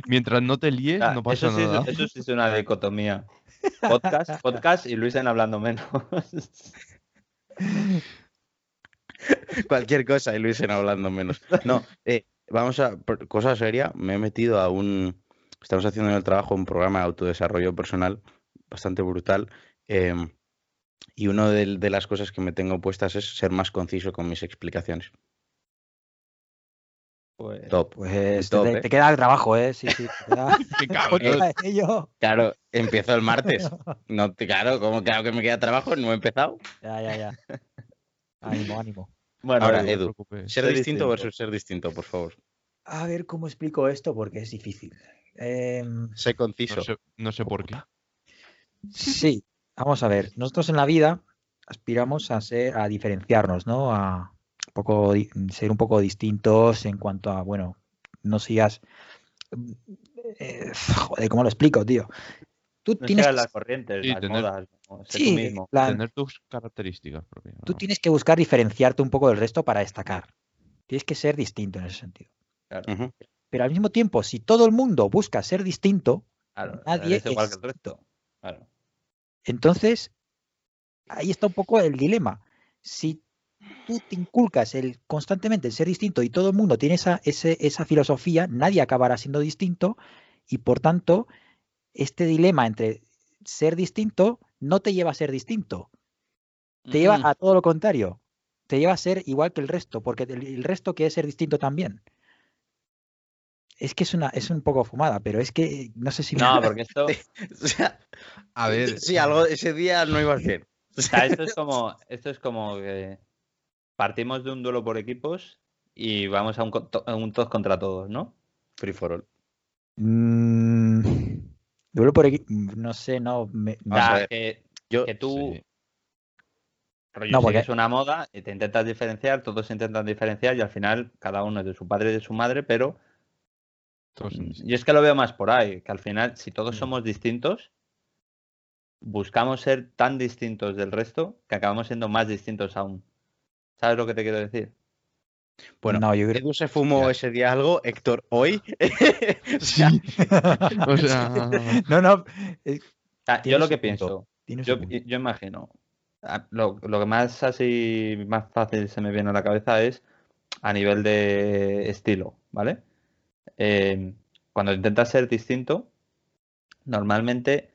Mientras no te líes, Ah, no pasa eso, sí, nada. eso sí es una dicotomía. Podcast, podcast y Luis en hablando menos. Cualquier cosa y Luis en hablando menos. No, eh, vamos a. Cosa seria, me he metido a un. Estamos haciendo en el trabajo un programa de autodesarrollo personal bastante brutal. em, y una de, de las cosas que me tengo puestas es ser más conciso con mis explicaciones. Pues, Top. Pues Top, te, ¿eh? te queda el trabajo, ¿eh? Sí, sí. Te queda, ello. Claro, empiezo el martes. No, claro, como claro que me queda trabajo, no he empezado. Ya, ya, ya. Ánimo, ánimo. Bueno, Ahora, No Edu. Ser Ser distinto distinto. versus ser distinto, por favor. A ver cómo explico esto porque es difícil. Em, Sé conciso. No sé, no sé por qué. Sí, vamos a ver. Nosotros en la vida aspiramos a ser, a diferenciarnos, ¿no? A un poco, ser un poco distintos en cuanto a, bueno, no sigas. eh, joder, ¿cómo lo explico, tío? Tú no tienes, que- las corrientes, Sí, las tener- modas, ¿no? Sé tú sí, mismo. la- Tener tus características propias. tú tienes que buscar diferenciarte un poco del resto para destacar. Tienes que ser distinto en ese sentido. Claro. Pero al mismo tiempo, si todo el mundo busca ser distinto, claro, nadie eres igual es que el resto. Claro. Entonces, ahí está un poco el dilema. Si tú te inculcas el constantemente el ser distinto y todo el mundo tiene esa, ese- esa filosofía, nadie acabará siendo distinto y por tanto, este dilema entre ser distinto no te lleva a ser distinto, te lleva a todo lo contrario, te lleva a ser igual que el resto, porque el, el resto quiere ser distinto también. Es que es una es un poco fumada, pero es que no sé si me- No, porque esto, O sea, A ver, sí, algo ese día no iba bien. o sea, esto es como, esto es como que partimos de un duelo por equipos y vamos a un, a un todos contra todos, ¿no? Free for all. Mm, duelo por equi- no sé, no me- O Vamos a sea, ver. que, Yo, que tú sí. rollo, No, porque- sigues una moda y te intentas diferenciar, todos se intentan diferenciar y al final cada uno es de su padre y de su madre, pero todos son yo es que lo veo más por ahí, que al final si Mm. todos somos distintos, buscamos ser tan distintos del resto que acabamos siendo más distintos aún. ¿Sabes lo que te quiero decir? Bueno, no, yo creo Edu se fumó ese día algo, Héctor hoy. o sea, O sea, no, no, eh, sea, yo lo que punto. pienso, yo, yo imagino, a- lo, lo que más así, más fácil se me viene a la cabeza es a nivel de estilo, ¿vale? Eh, cuando intentas ser distinto, normalmente,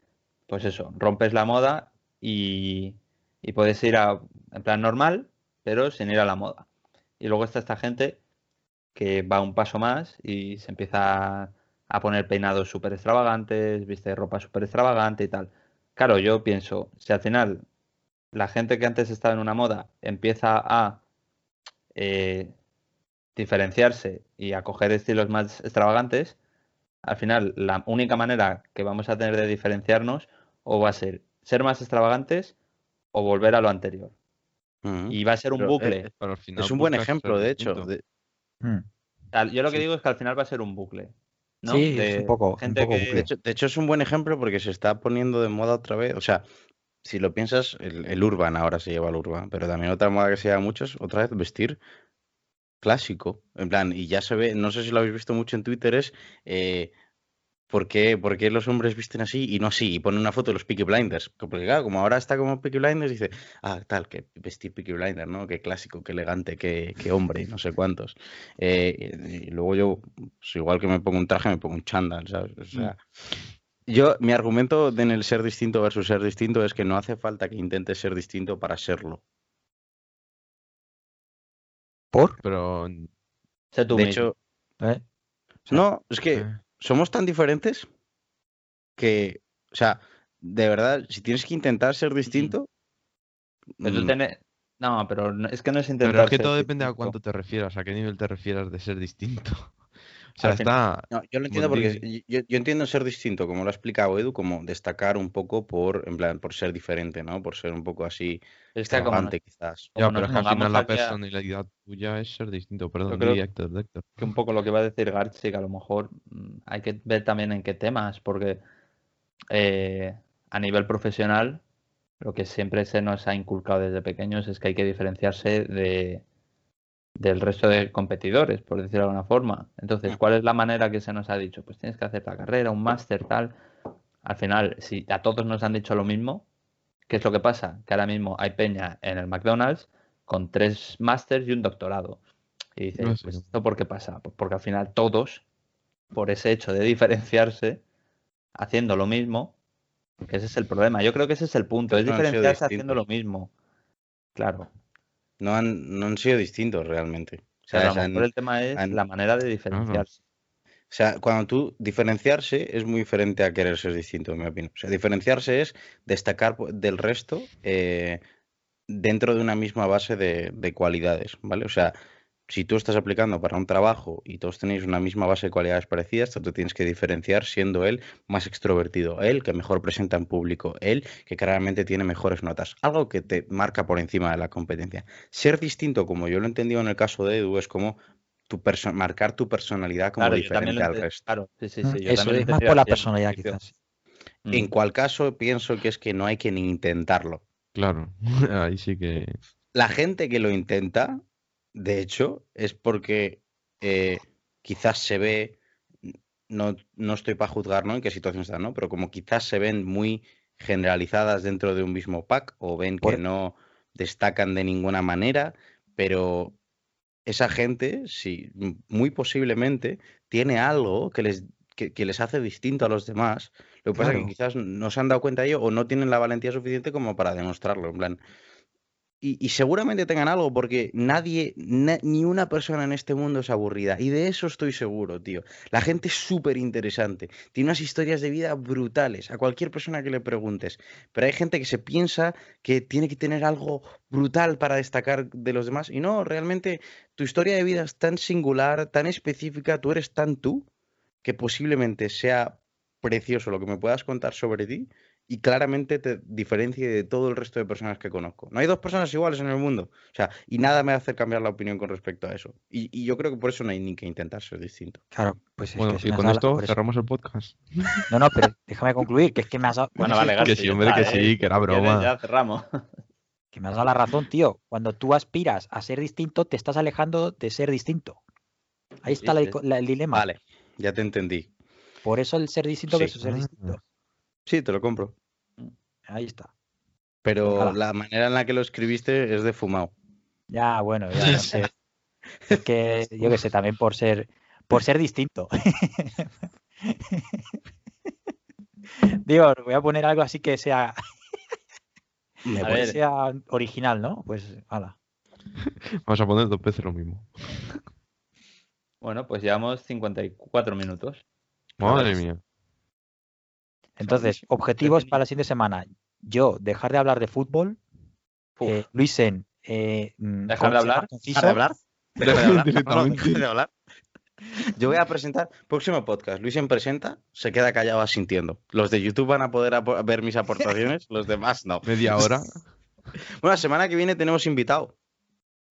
pues eso, rompes la moda y, y puedes ir a, en plan normal, pero sin ir a la moda. Y luego está esta gente que va un paso más y se empieza a poner peinados súper extravagantes, viste ropa súper extravagante y tal. Claro, yo pienso, si al final la gente que antes estaba en una moda empieza a eh, diferenciarse y a coger estilos más extravagantes, al final la única manera que vamos a tener de diferenciarnos o va a ser ser más extravagantes o volver a lo anterior. Y va a ser un Pero, bucle. eh, pero al final es un buen ejemplo, de hecho. de- Mm, Al- Yo lo que sí. digo es que al final va a ser un bucle. ¿no? Sí, es De un poco- un gente poco que- bucle. De hecho, de hecho, es un buen ejemplo porque se está poniendo de moda otra vez. O sea, si lo piensas, el, el urban ahora se lleva el urban, pero también otra moda que se lleva mucho es otra vez vestir clásico. En plan, y ya se ve, no sé si lo habéis visto mucho en Twitter, es eh, ¿por qué, por qué los hombres visten así y no así? Y pone una foto de los Peaky Blinders. Porque claro, como ahora está como Peaky Blinders, dice, ah, tal, que vestir Peaky Blinders, ¿no? Qué clásico, qué elegante, qué, qué hombre, no sé cuántos. Eh, y luego yo, pues igual que me pongo un traje, me pongo un chándal, ¿sabes? O sea, yo, mi argumento de en el ser distinto versus ser distinto es que no hace falta que intentes ser distinto para serlo. ¿Por? Pero. Sé tú De mismo. hecho, ¿Eh? no, es que eh, somos tan diferentes que, o sea, de verdad, si tienes que intentar ser distinto, Pero mm, tenés- No, pero no- es que no es intentar Pero es que ser todo depende a cuánto te refieras, a qué nivel te refieras de ser distinto. O sea, está. no, yo lo entiendo porque yo, yo entiendo ser distinto, como lo ha explicado Edu, como destacar un poco por, en plan, por ser diferente, ¿no? Por ser un poco así Es que como extravagante, quizás. Ya, pero es que al final la a- personalidad tuya es ser distinto. Perdón, creo di, Héctor, de Héctor. que un poco lo que va a decir Garchi, que a lo mejor mm, hay que ver también en qué temas, porque eh, a nivel profesional, lo que siempre se nos ha inculcado desde pequeños es que hay que diferenciarse de, del resto de competidores, por decirlo de alguna forma. Entonces, ¿cuál es la manera que se nos ha dicho? Pues tienes que hacer la carrera, un máster, tal. Al final, si a todos nos han dicho lo mismo, ¿qué es lo que pasa? Que ahora mismo hay peña en el McDonald's con tres másters y un doctorado. Y dices, No sé. pues ¿esto por qué pasa? Pues porque al final todos, por ese hecho de diferenciarse, haciendo lo mismo, que ese es el problema. Yo creo que ese es el punto, es diferenciarse haciendo lo mismo. Claro. No han, no han sido distintos realmente. O sea, a lo han- mejor el tema es han- la manera de diferenciarse. O sea, cuando tú diferenciarse es muy diferente a querer ser distinto, en mi opinión. O sea, diferenciarse es destacar del resto eh, dentro de una misma base de, de cualidades, ¿vale? O sea, si tú estás aplicando para un trabajo y todos tenéis una misma base de cualidades parecidas, tú te tienes que diferenciar siendo él más extrovertido, él que mejor presenta en público, él que claramente tiene mejores notas, algo que te marca por encima de la competencia. Ser distinto, como yo lo he entendido en el caso de Edu, es como tu marcar tu personalidad como Claro, diferente al resto. Claro, sí, sí, Mm, sí. yo Eso es más por la personalidad, quizás. Mm. En cual caso pienso que es que no hay que ni intentarlo. Claro, ahí sí que. La gente que lo intenta, de hecho, es porque eh, quizás se ve, no, no estoy para juzgar ¿no? en qué situación están, ¿no? pero como quizás se ven muy generalizadas dentro de un mismo pack o ven que no destacan de ninguna manera, pero esa gente, sí, muy posiblemente tiene algo que les, que, que les hace distinto a los demás. Lo que pasa es que quizás no se han dado cuenta de ello o no tienen la valentía suficiente como para demostrarlo. En plan, y, seguramente tengan algo, porque nadie, na- ni una persona en este mundo es aburrida. Y de eso estoy seguro, tío. La gente es súper interesante. Tiene unas historias de vida brutales. A cualquier persona que le preguntes. Pero hay gente que se piensa que tiene que tener algo brutal para destacar de los demás. Y no, realmente tu historia de vida es tan singular, tan específica, tú eres tan tú, que posiblemente sea precioso lo que me puedas contar sobre ti y claramente te diferencie de todo el resto de personas que conozco. No hay dos personas iguales en el mundo. O sea, y nada me hace cambiar la opinión con respecto a eso. Y, y yo creo que por eso no hay ni que intentar ser distinto. Claro, pues es Bueno, que se y con esto cerramos el podcast. No, no, pero déjame concluir, que es que me has dado, Bueno, vale, Que sí, hombre, que sí, ¿eh? que era Si broma. Ya cerramos. que me has dado la razón, tío. Cuando tú aspiras a ser distinto, te estás alejando de ser distinto. Ahí está la Sí, dico- la- el dilema. Vale, ya te entendí. Por eso el ser distinto Sí. versus ser Ah. distinto. Sí, te lo compro. Ahí está. Pero la manera en la que lo escribiste es de fumado. Ya, bueno, ya no sé. Es que yo qué sé, también por ser por ser distinto. Digo, voy a poner algo así que sea, que ver. sea original, ¿no? Pues hala. Vamos a poner dos veces lo mismo. Bueno, pues llevamos 54 minutos. Madre mía. Entonces, objetivos para la siguiente semana. Yo, dejar de hablar de fútbol. Uf. Eh, Luisen, eh, mm, ¿Dejar de hablar? ¿Dejar de hablar? ¿Dejar de hablar? Yo voy a presentar, próximo podcast, Luisen presenta, se queda callado asintiendo. Los de YouTube van a poder ver mis aportaciones, los demás no. Media hora. Bueno, la semana que viene tenemos invitado.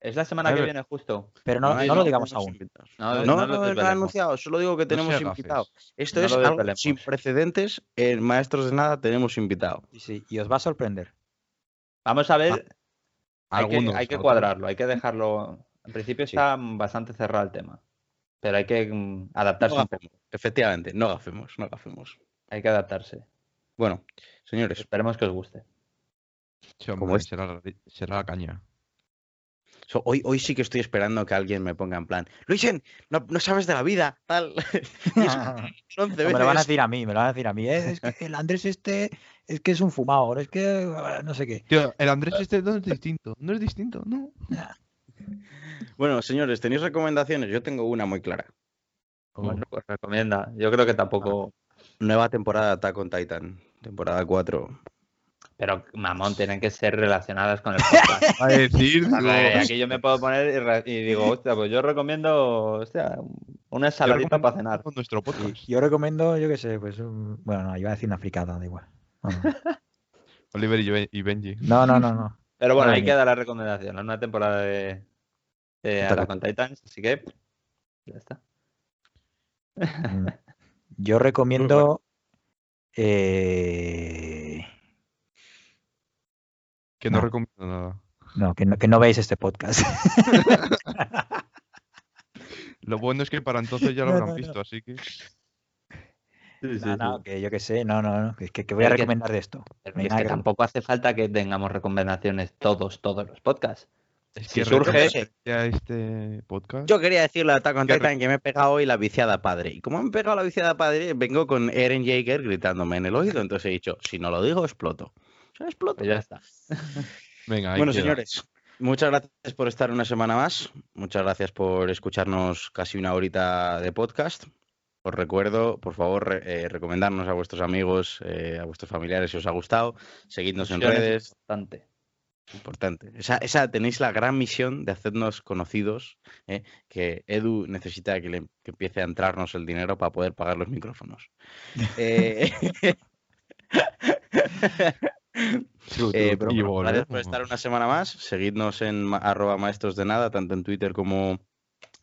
Es la semana que viene justo. Pero no, lo digamos aún. No, No, no no, lo lo anunciado, solo digo que tenemos invitado. Esto No es algo sin precedentes, en Maestros de Nada tenemos invitado. Sí, sí, y os va a sorprender. Vamos a ver. hay, que, hay cuadrarlo, hay que dejarlo. En principio Sí. está bastante cerrado el tema. Pero hay que mm, adaptarse No un poco. Efectivamente, no gafemos, no gafemos. Hay que adaptarse. Bueno, señores, Esperemos que os guste. Sí, Como es- será, será la caña. So- hoy, hoy sí que estoy esperando que alguien me ponga en plan, Luisen, no, no sabes de la vida, tal. Me lo van a decir a mí, me lo van a decir a mí. "Eh, Es que el Andrés este es que es un fumador, es que no sé qué. Tío, el Andrés este no es distinto. No es distinto, no. Bueno, señores, ¿tenéis recomendaciones? Yo tengo una muy clara. Bueno, pues recomienda. Yo creo que tampoco. Nueva temporada de Attack on Titan, temporada 4. Pero, mamón, tienen que ser relacionadas con el podcast. A decir, aquí yo me puedo poner y, re- y digo, hostia, pues yo recomiendo hostia, una ensaladita para cenar. con nuestro podcast. Yo recomiendo, yo qué sé, pues un- bueno, no, iba a decir una fricada, da igual. No, no, Oliver y Ben- y Benji. no, no, no. no. Pero bueno, ahí queda la recomendación. La nueva temporada de, de Attack Attack on Titans. Así que ya está. Mm. Yo recomiendo eh, Que no, No. recomiendo nada. no, que no, que no veáis este podcast. Lo bueno es que para entonces ya lo No, habrán no, no. visto, así que. No, no, que yo qué sé, no, no, no. Que, que voy a recomendar de esto. Es que que- tampoco hace falta que tengamos recomendaciones todos, todos los podcasts. Es Si surge- este podcast. Yo quería decirle a Attack on ¿Qué Titan que me he pegado hoy la viciada padre. Y como me he pegado la viciada padre, vengo con Eren Jaeger gritándome en el oído. Entonces he dicho, si no lo digo, exploto. Pues ya está. Venga, ahí Bueno, queda. señores, muchas gracias por estar una semana más. Muchas gracias por escucharnos casi una horita de podcast. Os recuerdo, por favor, re- eh, recomendarnos a vuestros amigos, eh, a vuestros familiares si os ha gustado. Seguidnos en redes, importante. importante. Esa, esa tenéis la gran misión de hacernos conocidos, ¿eh? que Edu necesita que, le, que empiece a entrarnos el dinero para poder pagar los micrófonos. Eh, Eh, pero bueno, gracias por estar una semana más. Seguidnos en arroba maestros de nada, tanto en Twitter como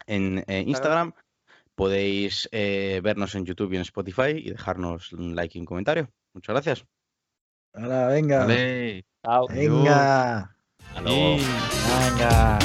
en eh, Instagram. Podéis eh, vernos en YouTube y en Spotify y dejarnos un like y un comentario. Muchas gracias. Hala, venga. Vale. Chao. Venga. Venga.